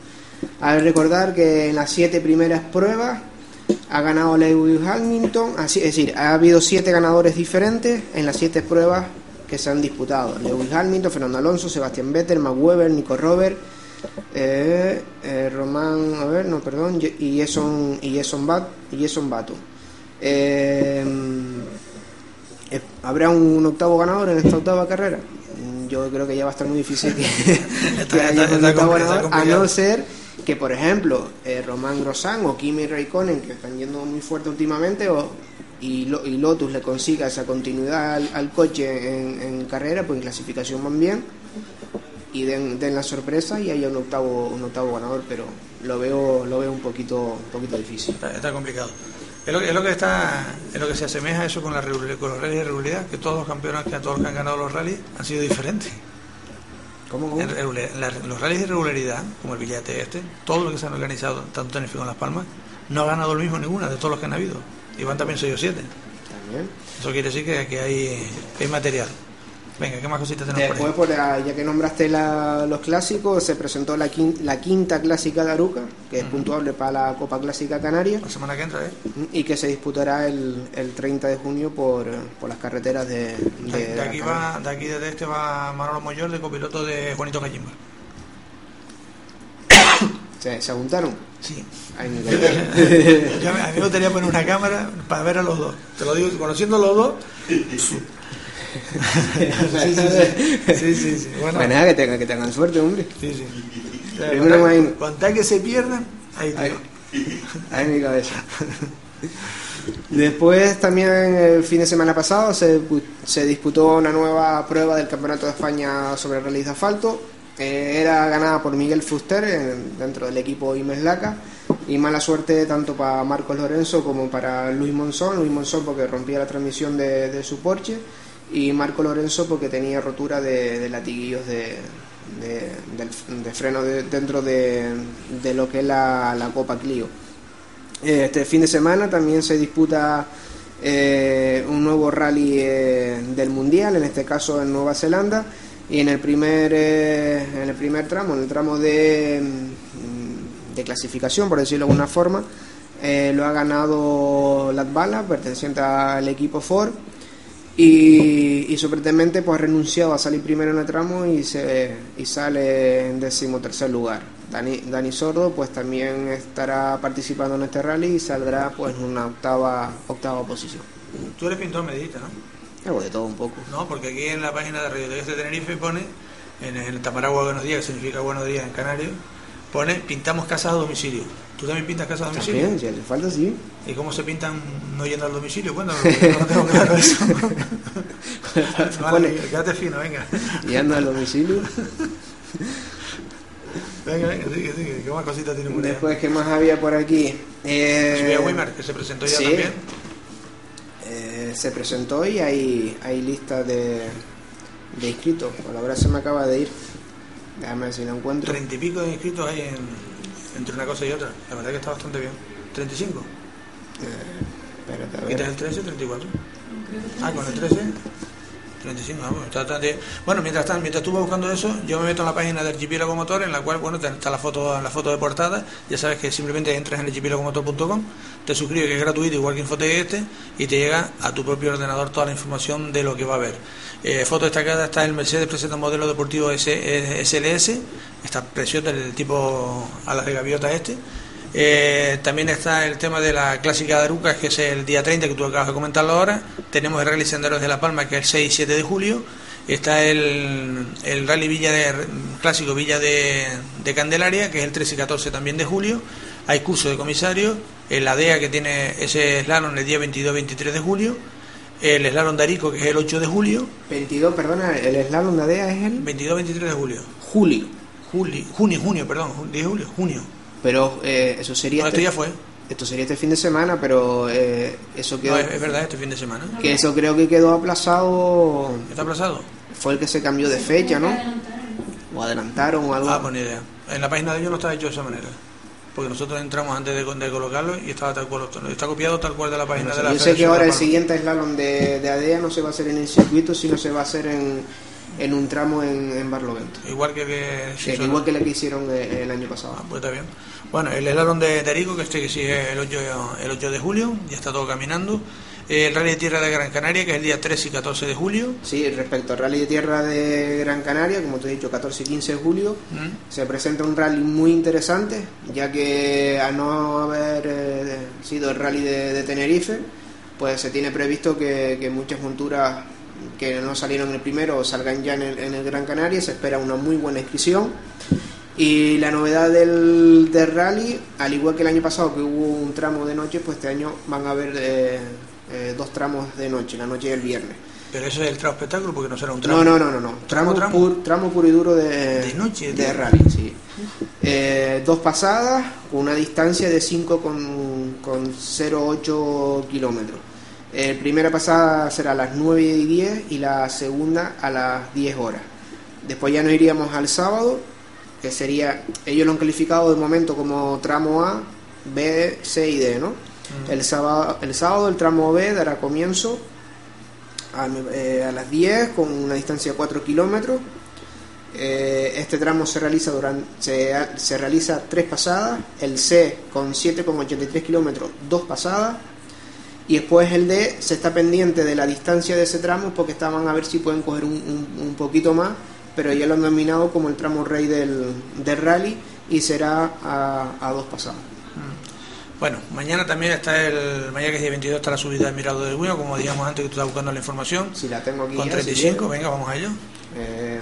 D: A recordar que en las siete primeras pruebas ha ganado Lewis Hamilton, así, es decir, ha habido siete ganadores diferentes en las siete pruebas que se han disputado. Lewis Hamilton, Fernando Alonso, Sebastián Vettel, Max Webber, Nico Robert, eh, eh, Román, a ver, no, perdón, y Eson, y Eson, Bat, y Bato. Eh, eh, ¿Habrá un octavo ganador en esta octava carrera? Yo creo que ya va a estar muy difícil que, haya un octavo ganador, a no ser que, por ejemplo, Román Grosán o Kimi Raikkonen, que están yendo muy fuerte últimamente, o, y, Lotus le consiga esa continuidad al, coche en, en, carrera, pues en clasificación van bien y den, la sorpresa y haya un octavo un octavo ganador pero lo veo lo veo un poquito un poquito difícil.
A: Está, complicado. Es lo, que, es lo que está es lo que se asemeja eso con, la, con los rallies de regularidad que todos los campeones que todos los que han ganado los rallies han sido diferentes
D: ¿Cómo?
A: los rallies de regularidad como el Villate este todos los que se han organizado tanto en el como en Las Palmas no ha ganado el mismo ninguna de todos los que han habido. Y van también 6 o 7 eso quiere decir que, que hay, que hay material Venga, ¿qué más cositas tenemos
D: Después, por ahí? ya que nombraste los clásicos, se presentó la quinta, la quinta clásica de Aruca, que es puntuable para la Copa Clásica Canaria.
A: La semana que entra, ¿eh?
D: Y que se disputará el, el 30 de junio por, por las carreteras de.
A: De, aquí, va, de aquí desde este va Manolo Moyor, de copiloto de Juanito Gallimba.
D: ¿Se, ¿Se apuntaron?
A: Sí. a mí me gustaría poner una cámara para ver a los dos. Te lo digo, conociendo a los dos.
D: Sí, sí, sí, Bueno, pues nada, que tengan, que tengan suerte, hombre.
A: Sí, sí. Con, tal, que se pierdan, ahí
D: Ahí, ahí mi cabeza. Después también el fin de semana pasado se, se, disputó una nueva prueba del Campeonato de España sobre rally de asfalto. Eh, era ganada por Miguel Fuster dentro del equipo Imeslaca y mala suerte tanto para Marcos Lorenzo como para Luis Monzón. Luis Monzón porque rompía la transmisión de, de su Porsche y Marco Lorenzo porque tenía rotura de, latiguillos de, freno dentro de, lo que es la, Copa Clio. Este fin de semana también se disputa eh, un nuevo rally eh, del Mundial, en este caso en Nueva Zelanda, y en el primer, eh, en el primer tramo, en el tramo de, de clasificación, por decirlo de alguna forma, lo ha ganado Latvala, perteneciente al equipo Ford y, y sorprendentemente pues ha renunciado a salir primero en el tramo y, se, y sale en decimotercer lugar. Dani, Dani Sordo pues también estará participando en este rally y saldrá pues en una octava, octava posición.
A: Tú eres pintor medita, ¿no?
D: Algo de todo un poco.
A: No, porque aquí en la página de Radio de Tenerife pone, en el Tamaragua Buenos Días, que significa Buenos Días en Canarios, pone pintamos casas a domicilio. ¿Tú también pintas casas a domicilio?
D: También, si hace falta, sí.
A: ¿Y cómo se pintan no yendo al domicilio? Bueno, no tengo claro eso. vale, quédate fino, venga.
D: Yendo al domicilio.
A: venga, venga, sigue, sigue. ¿Qué más cositas tiene por
D: Después, ¿qué más había por aquí?
A: Eh, Wimmer, que se presentó ya también.
D: Eh, se presentó y hay, hay lista de, de inscritos. Ahora se me acaba de ir. Déjame ver si lo encuentro.
A: Treinta y pico de inscritos hay entre una cosa y otra. La verdad que está bastante bien. ¿35?
D: Eh, espérate, a
A: ver. el 13? ¿34? Ah, con el 13. 35, vamos, está bastante Bueno, mientras, mientras estuve buscando eso, yo me meto en la página del GP Locomotor, en la cual, bueno, está la foto, la foto de portada. Ya sabes que simplemente entras en el gplocomotor.com, te suscribes, que es gratuito, igual que Infotec este, y te llega a tu propio ordenador toda la información de lo que va a haber. Eh, foto destacada está el Mercedes presenta modelo deportivo SLS, está precioso el tipo a la gaviota este. Eh, también está el tema de la clásica de Arucas, que es el día 30, que tú acabas de comentarlo ahora. Tenemos el Rally Senderos de La Palma, que es el 6 y 7 de julio. Está el, el Rally Villa de, clásico Villa de, de, Candelaria, que es el 13 y 14 también de julio. Hay curso de comisario. el ADEA que tiene ese slalom el día 22-23 de julio, el slalom de Arico que es el 8 de julio.
D: 22, perdona, el slalom de ADEA es el
A: 22-23 de julio.
D: julio.
A: Juli, junio, junio, perdón, ju- 10 de julio, junio.
D: Pero eh, eso sería
A: No, esto
D: este,
A: ya fue.
D: esto sería este fin de semana, pero eh, eso quedó
A: No, es, es verdad, este fin de semana.
D: que eso creo que quedó aplazado.
A: ¿Está aplazado?
D: Fue el que se cambió de fecha, ¿no? O adelantaron o algo.
A: Ah, pues ni idea. En la página de ellos no está hecho de esa manera. Porque nosotros entramos antes de, de colocarlo y estaba tal cual. Está copiado tal cual de la página
D: No sé,
A: de la
D: yo sé que ahora el siguiente slalom de, de ADEA no se va a hacer en el circuito, sino se va a hacer en, en un tramo en, en Barlovento.
A: Igual que, que
D: Que igual que la que hicieron eh, el año pasado.
A: Ah, pues está bien. Bueno, el slalom de, de Arico, que este es el 8, el 8 de julio, ya está todo caminando. El Rally de Tierra de Gran Canaria, que es el día 13 y 14 de julio.
D: Sí, respecto al Rally de Tierra de Gran Canaria, como te he dicho, 14 y 15 de julio,
A: ¿Mm?
D: se presenta un rally muy interesante, ya que al no haber eh, sido el rally de, de Tenerife, pues se tiene previsto que, que muchas monturas que no salieron en el primero salgan ya en el, en el Gran Canaria, se espera una muy buena inscripción. Y la novedad del, del rally, al igual que el año pasado que hubo un tramo de noche, pues este año van a haber eh, eh, dos tramos de noche, la noche y el viernes.
A: Pero eso es el tramo espectáculo porque no será un tramo.
D: No, no, no, no, no.
A: ¿Tramo,
D: Tramo, pur- tramo puro y duro de,
A: De noche,
D: de rally, sí. Eh, dos pasadas con una distancia de 5 con, con 0,8 kilómetros. Eh, primera pasada será a las 9 y 10 y la segunda a las 10 horas. Después ya nos iríamos al sábado, que sería, ellos lo han calificado de momento como tramo A, B, C y D, ¿no? El, sábado, el sábado el tramo B dará comienzo a, eh, a las 10 con una distancia de 4 kilómetros. Eh, este tramo se realiza durante se, se realiza tres pasadas, el C con 7,83 kilómetros, dos pasadas, y después el D se está pendiente de la distancia de ese tramo porque estaban a ver si pueden coger un, un- un poquito más, pero ya lo han nominado como el tramo rey del, del rally y será a, a dos pasadas.
A: Bueno, mañana también está el. Mañana que es día 22 está la subida del Mirador del Buino, como dijimos antes que tú estás buscando la información.
D: Si la tengo aquí
A: Con
D: ya, si
A: 35,
D: quiero.
A: venga, vamos a ello.
D: Eh,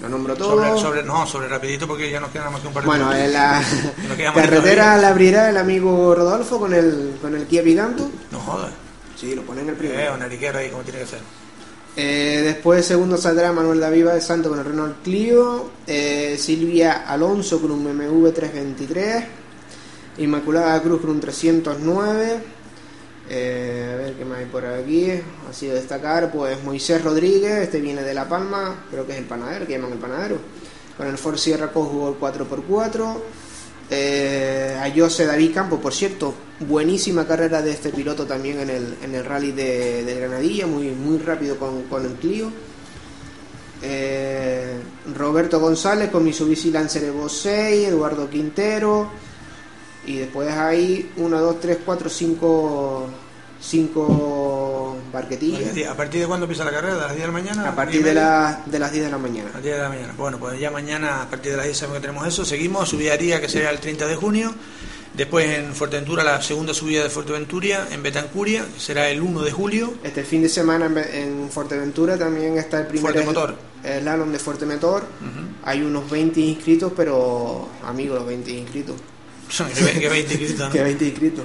D: lo nombro todo.
A: Sobre, sobre, no, sobre rapidito porque ya nos queda nada más que un par de
D: Bueno, en la carretera la abrirá el amigo Rodolfo con el, con el Kia Picanto.
A: No jodas.
D: Sí, lo pone en el
A: Eh,
D: primero.
A: una ariquera ahí como tiene que ser.
D: Eh, después segundo saldrá Manuel Daviva de Santo con el Renault Clio, eh, Silvia Alonso con un BMW 323, Inmaculada Cruz con un 309, eh, a ver qué más hay por aquí, así de destacar, pues Moisés Rodríguez, este viene de La Palma, creo que es el panadero, que llaman el panadero, con el Ford Sierra Cosworth 4x4, eh, a Jose David Campo, por cierto, buenísima carrera de este piloto también en el, en el rally de, de Granadilla, muy, muy rápido con, con el Clio. Eh, Roberto González con Mitsubishi Lancer Evo 6, Eduardo Quintero, y después hay 1, 2, 3, 4, 5, 5 barquetillas
A: ¿A partir de cuándo empieza la carrera? ¿De las 10 de la mañana?
D: a partir
A: ¿Diez y
D: de, la, de las 10 de la mañana.
A: A las 10 de la mañana. Bueno, pues ya mañana a partir de las 10 sabemos que tenemos eso. Seguimos, subida haría que será el 30 de junio. Después en Fuerteventura, la segunda subida de Fuerteventura, en Betancuria, que será el 1 de julio.
D: Este fin de semana en, en Fuerteventura también está el primer
A: Fuertemotor.
D: el slalom de Fuertemotor.
A: Ujú.
D: Hay unos 20 inscritos, pero amigos, los 20 inscritos.
A: que 20 inscritos, ¿no?
D: Que 20 inscritos.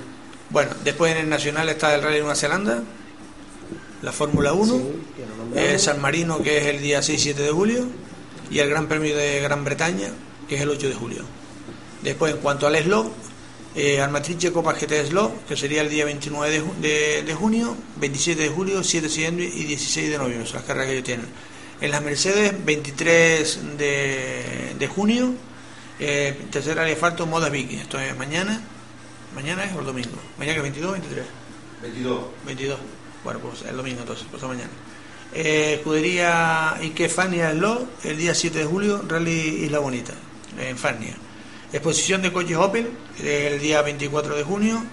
A: Bueno, después en el Nacional está el Rally de Nueva Zelanda, la Fórmula 1,
D: Sí,
A: el San Marino, que es el día 6 y 7 de julio, y el Gran Premio de Gran Bretaña, que es el 8 de julio. Después, en cuanto al slot, eh, Armatrice Copa GT Slot, que sería el día 29 de, ju- de- de junio, 27 de julio, 7 de septiembre y 16 de noviembre, son las carreras que ellos tienen. En las Mercedes, 23 de, de junio, eh, tercer área de asfalto Moda Vicky, esto es mañana, mañana es o el domingo, mañana que es 22 o 23.
E: 22.
A: 22. Bueno, pues el domingo entonces, pues mañana. Eh, escudería Ike Fania Slow, el día 7 de julio, Rally Isla Bonita, en Fania. Exposición de coches Opel, el día 24 de junio,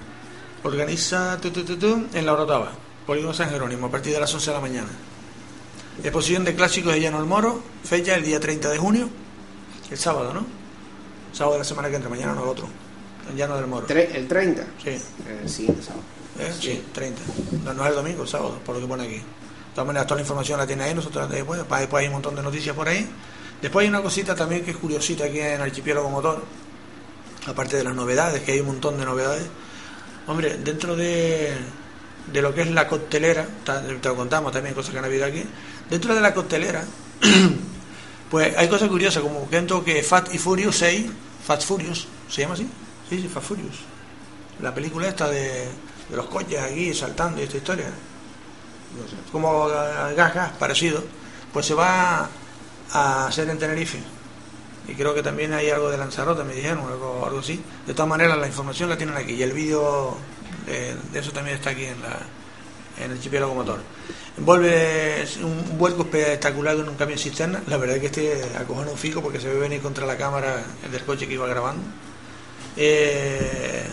A: organiza tu, tu, tu, tu, en la Orotava, Polígono San Jerónimo, a partir de las 11 de la mañana. Exposición de clásicos de Llano del Moro, fecha el día 30 de junio, el sábado, ¿no? Sábado de la semana que entra, mañana no el otro, en Llano del Moro.
D: El 30.
A: Sí.
D: El siguiente sábado.
A: ¿Eh? Sí, 30. No, es el domingo, el sábado, por lo que pone aquí. De todas maneras, toda la información la tiene ahí, nosotros después, después hay un montón de noticias por ahí. Después hay una cosita también que es curiosita aquí en Archipiélago Motor, aparte de las novedades, que hay un montón de novedades. Hombre, dentro de, de lo que es la coctelera, te lo contamos también, cosas que han habido aquí, dentro de la coctelera, pues hay cosas curiosas, como que dentro que Fat y Furious 6, Fat Furious, ¿se llama así? Sí, sí, Fat Furious. La película esta de, de los coches aquí saltando y esta historia. Como gas, gas, parecido. Pues se va a hacer en Tenerife. Y creo que también hay algo de Lanzarote, me dijeron, algo, algo así. De todas maneras, la información la tienen aquí. Y el vídeo de, de eso también está aquí en, la, en el archipiélago motor. Envuelve un, un vuelco espectacular con un camión cisterna. La verdad es que este acojona un fico porque se ve venir contra la cámara del coche que iba grabando. Eh,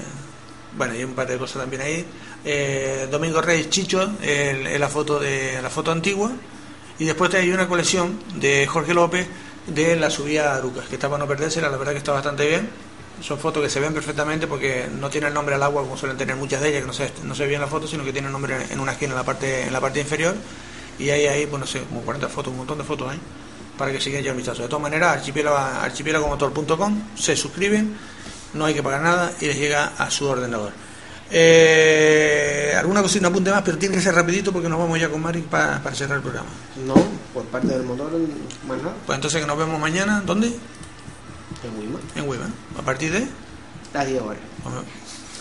A: bueno, y un par de cosas también ahí. Eh, Domingo Reyes Chicho, en la foto de la foto antigua. Y después hay una colección de Jorge López de la subida a Arucas, que está para no perderse, la verdad que está bastante bien. Son fotos que se ven perfectamente porque no tiene el nombre al agua como suelen tener muchas de ellas, que no se, no se ve en la foto, sino que tiene el nombre en una esquina en la parte, en la parte inferior. Y hay ahí, pues no sé, como 40 fotos, un montón de fotos ahí, para que sigan ya un vistazo. De todas maneras, archipiélago- archipiélagomotor.com, se suscriben, no hay que pagar nada y les llega a su ordenador. Eh, alguna cosita, un apunte más, pero tiene que ser rapidito porque nos vamos ya con Mari para, para cerrar el programa.
D: No, por parte del motor, más nada.
A: Pues entonces que nos vemos mañana, ¿dónde?
D: Muy mal.
A: En Wiman. A partir de...
D: Las 10 horas.
A: Bueno,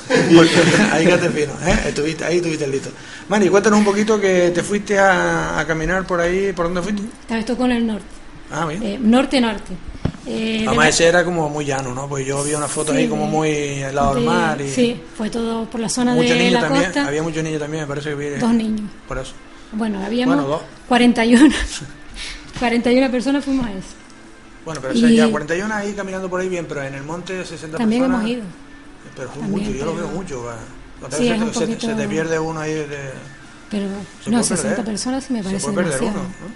A: ahí que te fino, ¿eh? Estuviste, ahí estuviste listo. Mari, cuéntanos un poquito que te fuiste a, a caminar por ahí, ¿por dónde fuiste?
C: Esta vez tocó en el norte.
A: Ah, bien.
C: Eh, Norte-norte. Eh, de
A: Además ese era como muy llano, ¿no? Pues yo vi una foto
C: Sí,
A: ahí como muy al lado del
C: de-
A: mar y
C: Sí, fue todo por la zona de
A: niños
C: la
A: también.
C: costa.
A: Había muchos niños también, me parece que vi.
C: Dos niños.
A: Por eso.
C: Bueno, habíamos
A: Bueno, dos.
C: 41. 41 personas fuimos a eso.
A: Bueno, pero o sea, ya 41 ahí caminando por ahí bien, pero en el monte 60
C: También
A: personas.
C: hemos ido.
A: Pero fue
C: También,
A: mucho, yo lo veo mucho.
C: Sí,
A: se, se-
C: poquito-
A: se te pierde uno ahí de...
C: Pero
A: Se
C: no,
A: puede
C: 60
A: perder.
C: personas sí me
A: Se
C: parece
A: puede perder
C: demasiado.
A: uno, ¿no?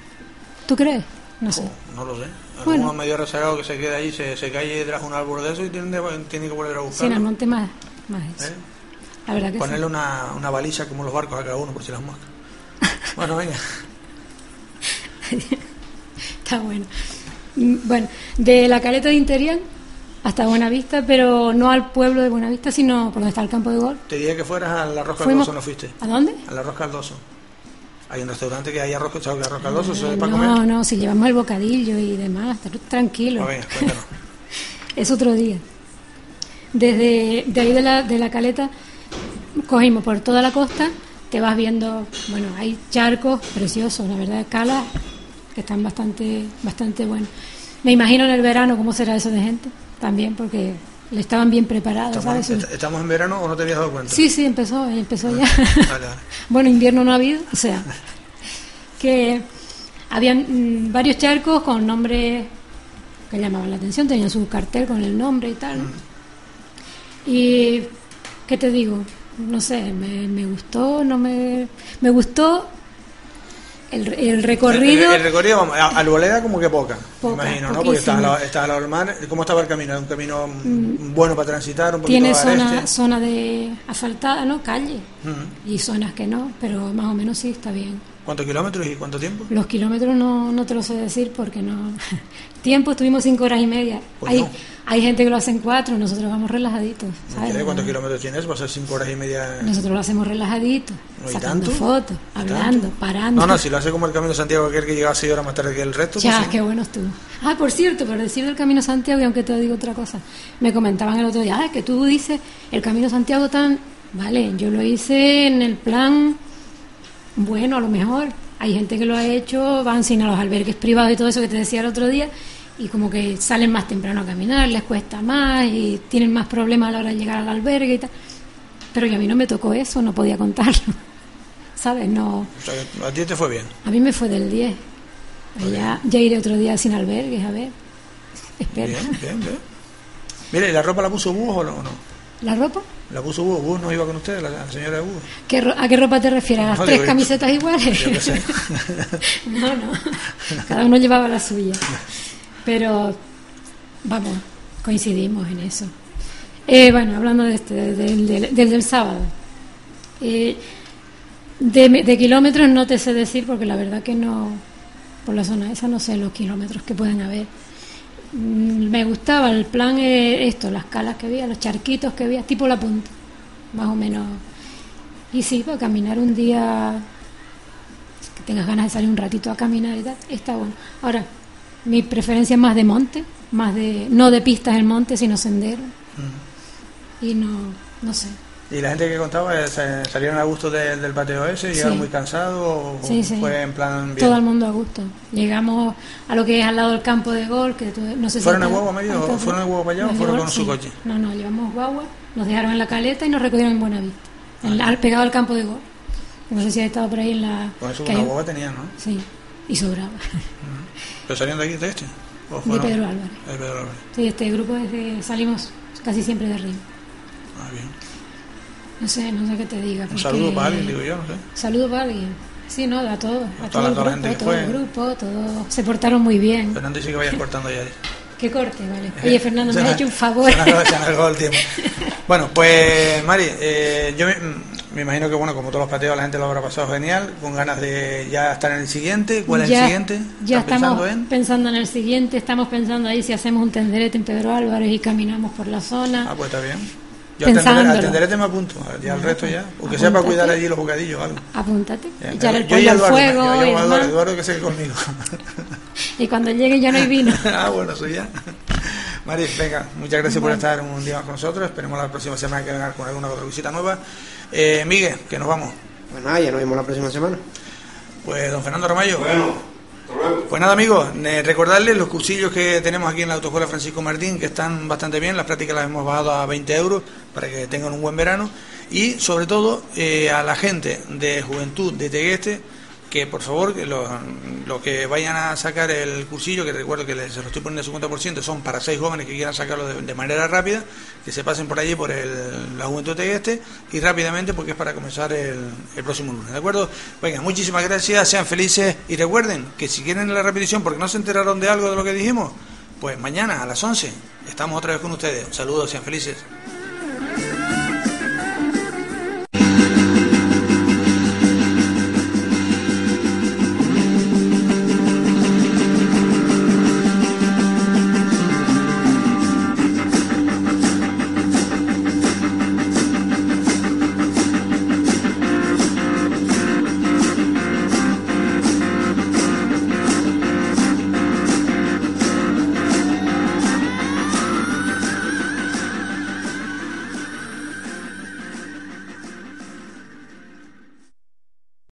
C: ¿Tú crees? No sé.
A: Oh, no lo sé.
C: Bueno.
A: Alguno medio rezagado que se queda ahí, se, se cae tras un árbol de eso y tiene, tiene que volver a
C: Sí, en
A: buscarlo.
C: el monte más, más eso.
A: ¿Eh?
C: La verdad que
A: Ponerle
C: sí.
A: una, una baliza como los barcos a cada uno por si las moscas. Bueno, venga.
C: Está bueno. Mm, Bueno, de la caleta de Interior hasta Buenavista, pero no al pueblo de Buenavista, sino por donde está el campo de golf.
A: Te dije que fueras a la Rosca
C: Fuimos-
A: Caldoso, ¿no fuiste?
C: ¿A dónde?
A: A la Rosca Caldoso. Hay un restaurante que hay arroz, ¿sabes que arroz caldoso se para
C: no,
A: comer?
C: no, si llevamos el bocadillo y demás, tr- tranquilo.
A: Ah, cuéntanos.
C: Es otro día. Desde de ahí de la, de la caleta cogimos por toda la costa, te vas viendo, bueno, hay charcos preciosos, la verdad, calas que están bastante, bastante buenos. Me imagino en el verano cómo será eso de gente, también, porque estaban bien preparados,
A: ¿Estamos,
C: ¿sabes?
A: est- ¿Estamos en verano o no te habías dado cuenta?
C: Sí, sí, empezó, empezó ya.
A: Vale, vale.
C: bueno, invierno no ha habido, o sea, que habían mm, varios charcos con nombres que llamaban la atención, tenían su cartel con el nombre y tal. ¿no? Y, ¿qué te digo? No sé, me, me gustó, no me... Me gustó el, el recorrido...
A: El, el recorrido, vamos, a- Alboleda como que poca,
C: Poca,
A: imagino, ¿no? Porque estás al, lado- estás al lado del mar. ¿Cómo estaba el camino? ¿Era un camino mm, bueno para transitar? ¿Un
C: tiene zona, zona de asfaltada, ¿no? Calle.
A: Ujú.
C: Y zonas que no, pero más o menos sí está bien.
A: ¿Cuántos kilómetros y cuánto tiempo?
C: Los kilómetros no, no te lo sé decir porque no. Tiempo estuvimos cinco horas y media.
A: Pues
C: hay,
A: no.
C: hay gente que lo hace en cuatro, nosotros vamos relajaditos. ¿sabes?
A: ¿Quieres ¿Cuántos kilómetros tienes? Va a ser cinco horas y media.
C: Nosotros lo hacemos relajaditos,
A: ¿No
C: sacando
A: tanto?
C: fotos,
A: ¿Hay
C: hablando,
A: tanto?
C: parando.
A: No, no, si lo hace como el Camino de Santiago, aquel que llegaba seis horas más tarde que el resto.
C: Ya,
A: pues
C: qué bueno estuvo. Ah, por cierto, por decir del Camino Santiago, y aunque te digo otra cosa, me comentaban el otro día, ah, que tú dices el Camino Santiago tan... Vale, yo lo hice en el plan, bueno, a lo mejor. Hay gente que lo ha hecho, van sin a los albergues privados y todo eso que te decía el otro día, y como que salen más temprano a caminar, les cuesta más y tienen más problemas a la hora de llegar al albergue y tal. Pero yo a mí no me tocó eso, no podía contarlo. ¿Sabes? No.
A: O sea, que a ti te fue bien.
C: A mí me fue del 10. Ya, ya iré otro día sin albergues, a ver. Espera.
A: Bien, bien, bien. Mire, ¿y la ropa la puso Búhos o no?
C: ¿La ropa?
A: ¿La puso Búhos? ¿Búhos no iba con ustedes, la, la señora
C: ro- ¿A qué ropa te refieres? ¿A las
A: No,
C: tres
A: digo,
C: camisetas iguales?
A: Yo qué sé.
C: no, no. Cada uno llevaba la suya. Pero, vamos, coincidimos en eso. Eh, bueno, hablando de este, del, del, del, del sábado. Eh, de, de kilómetros no te sé decir porque la verdad que no, por la zona esa no sé los kilómetros que pueden haber. Mm, Me gustaba el plan, eh, esto, las calas que había, los charquitos que había, tipo la punta. más o menos. Y sí, para caminar un día, que tengas ganas de salir un ratito a caminar y tal, está bueno. Ahora, mi preferencia es más de monte, más de, no de pistas en monte, sino sendero. Y no, no sé.
A: ¿Y la gente que contaba eh, salieron a gusto de- del pateo ese? ¿Llegaron
C: Sí.
A: muy cansados o
C: Sí, sí.
A: fue en plan bien?
C: Todo el mundo a gusto. Llegamos a lo que es al lado del campo de gol, que tú- no sé
A: ¿Fueron
C: está-
A: guagua medio? ¿Fueron en guagua para allá o fueron
C: gol,
A: con su coche?
C: No, no, llevamos guagua, nos dejaron en la caleta y nos recogieron en Buenavista, en la- al pegado al campo de gol. No sé si has estado por ahí en la...
A: Con eso una
C: hay-
A: guagua tenían, ¿no?
C: Sí, y sobraba.
A: ¿Pero salieron de aquí, de este? ¿O
C: De Pedro Álvarez.
A: De Pedro Álvarez.
C: Sí, este grupo es de, salimos casi siempre de arriba.
A: Ah, bien.
C: No sé, no sé qué te diga.
A: Un saludo para alguien, digo yo, no sé.
C: Saludo para alguien. Sí, no, a todos. A,
A: toda
C: todo
A: la-
C: el grupo, todo el grupo, todos se portaron muy bien.
A: Fernando dice que vayas cortando ya.
C: Que corte, vale. Oye, Fernando, me has hecho un favor.
A: Se el tiempo. Bueno, pues Mari, eh, yo me, me imagino que bueno, como todos los pateos la gente lo habrá pasado genial, con ganas de ya estar en el siguiente. ¿Cuál es
C: Ya-
A: el siguiente?
C: Ya
A: ¿Estás
C: estamos
A: pensando en?
C: pensando en el siguiente, estamos pensando ahí si hacemos un tenderete en Pedro Álvarez y caminamos por la zona.
A: Ah, pues está bien. Yo
C: Pensándolo.
A: al tenderete me apunto, ya el resto ya. Aunque sea para cuidar allí los bocadillos o algo.
C: Apúntate,
A: Ya,
C: echar el
A: yo y
C: pollo al
A: Eduardo,
C: fuego
A: yo
C: y
A: llamo a Eduardo. Eduardo que sigue conmigo.
C: Y cuando llegue ya no hay vino.
A: ah, bueno, eso ya. Mari, venga, muchas gracias por estar un día más con nosotros. Esperemos la próxima semana que vengan con alguna otra visita nueva. Eh, Miguel, que nos vamos.
D: Pues nada, ya nos vemos la próxima semana.
A: Pues don Fernando Ramayo. Pues nada amigos, eh, recordarles los cursillos que tenemos aquí en la Autoescuela Francisco Martín, que están bastante bien, las prácticas las hemos bajado a 20 euros para que tengan un buen verano y sobre todo eh, a la gente de Juventud de Tegueste, que por favor, que los los que vayan a sacar el cursillo, que recuerdo que les, se lo estoy poniendo el 50%, son para seis jóvenes que quieran sacarlo de, de manera rápida, que se pasen por allí por el- la Juventud de Tegueste y rápidamente porque es para comenzar el, el próximo lunes, ¿de acuerdo? Venga, muchísimas gracias, sean felices y recuerden que si quieren la repetición porque no se enteraron de algo de lo que dijimos, pues mañana a las 11 estamos otra vez con ustedes. Saludos, sean felices. Thank you.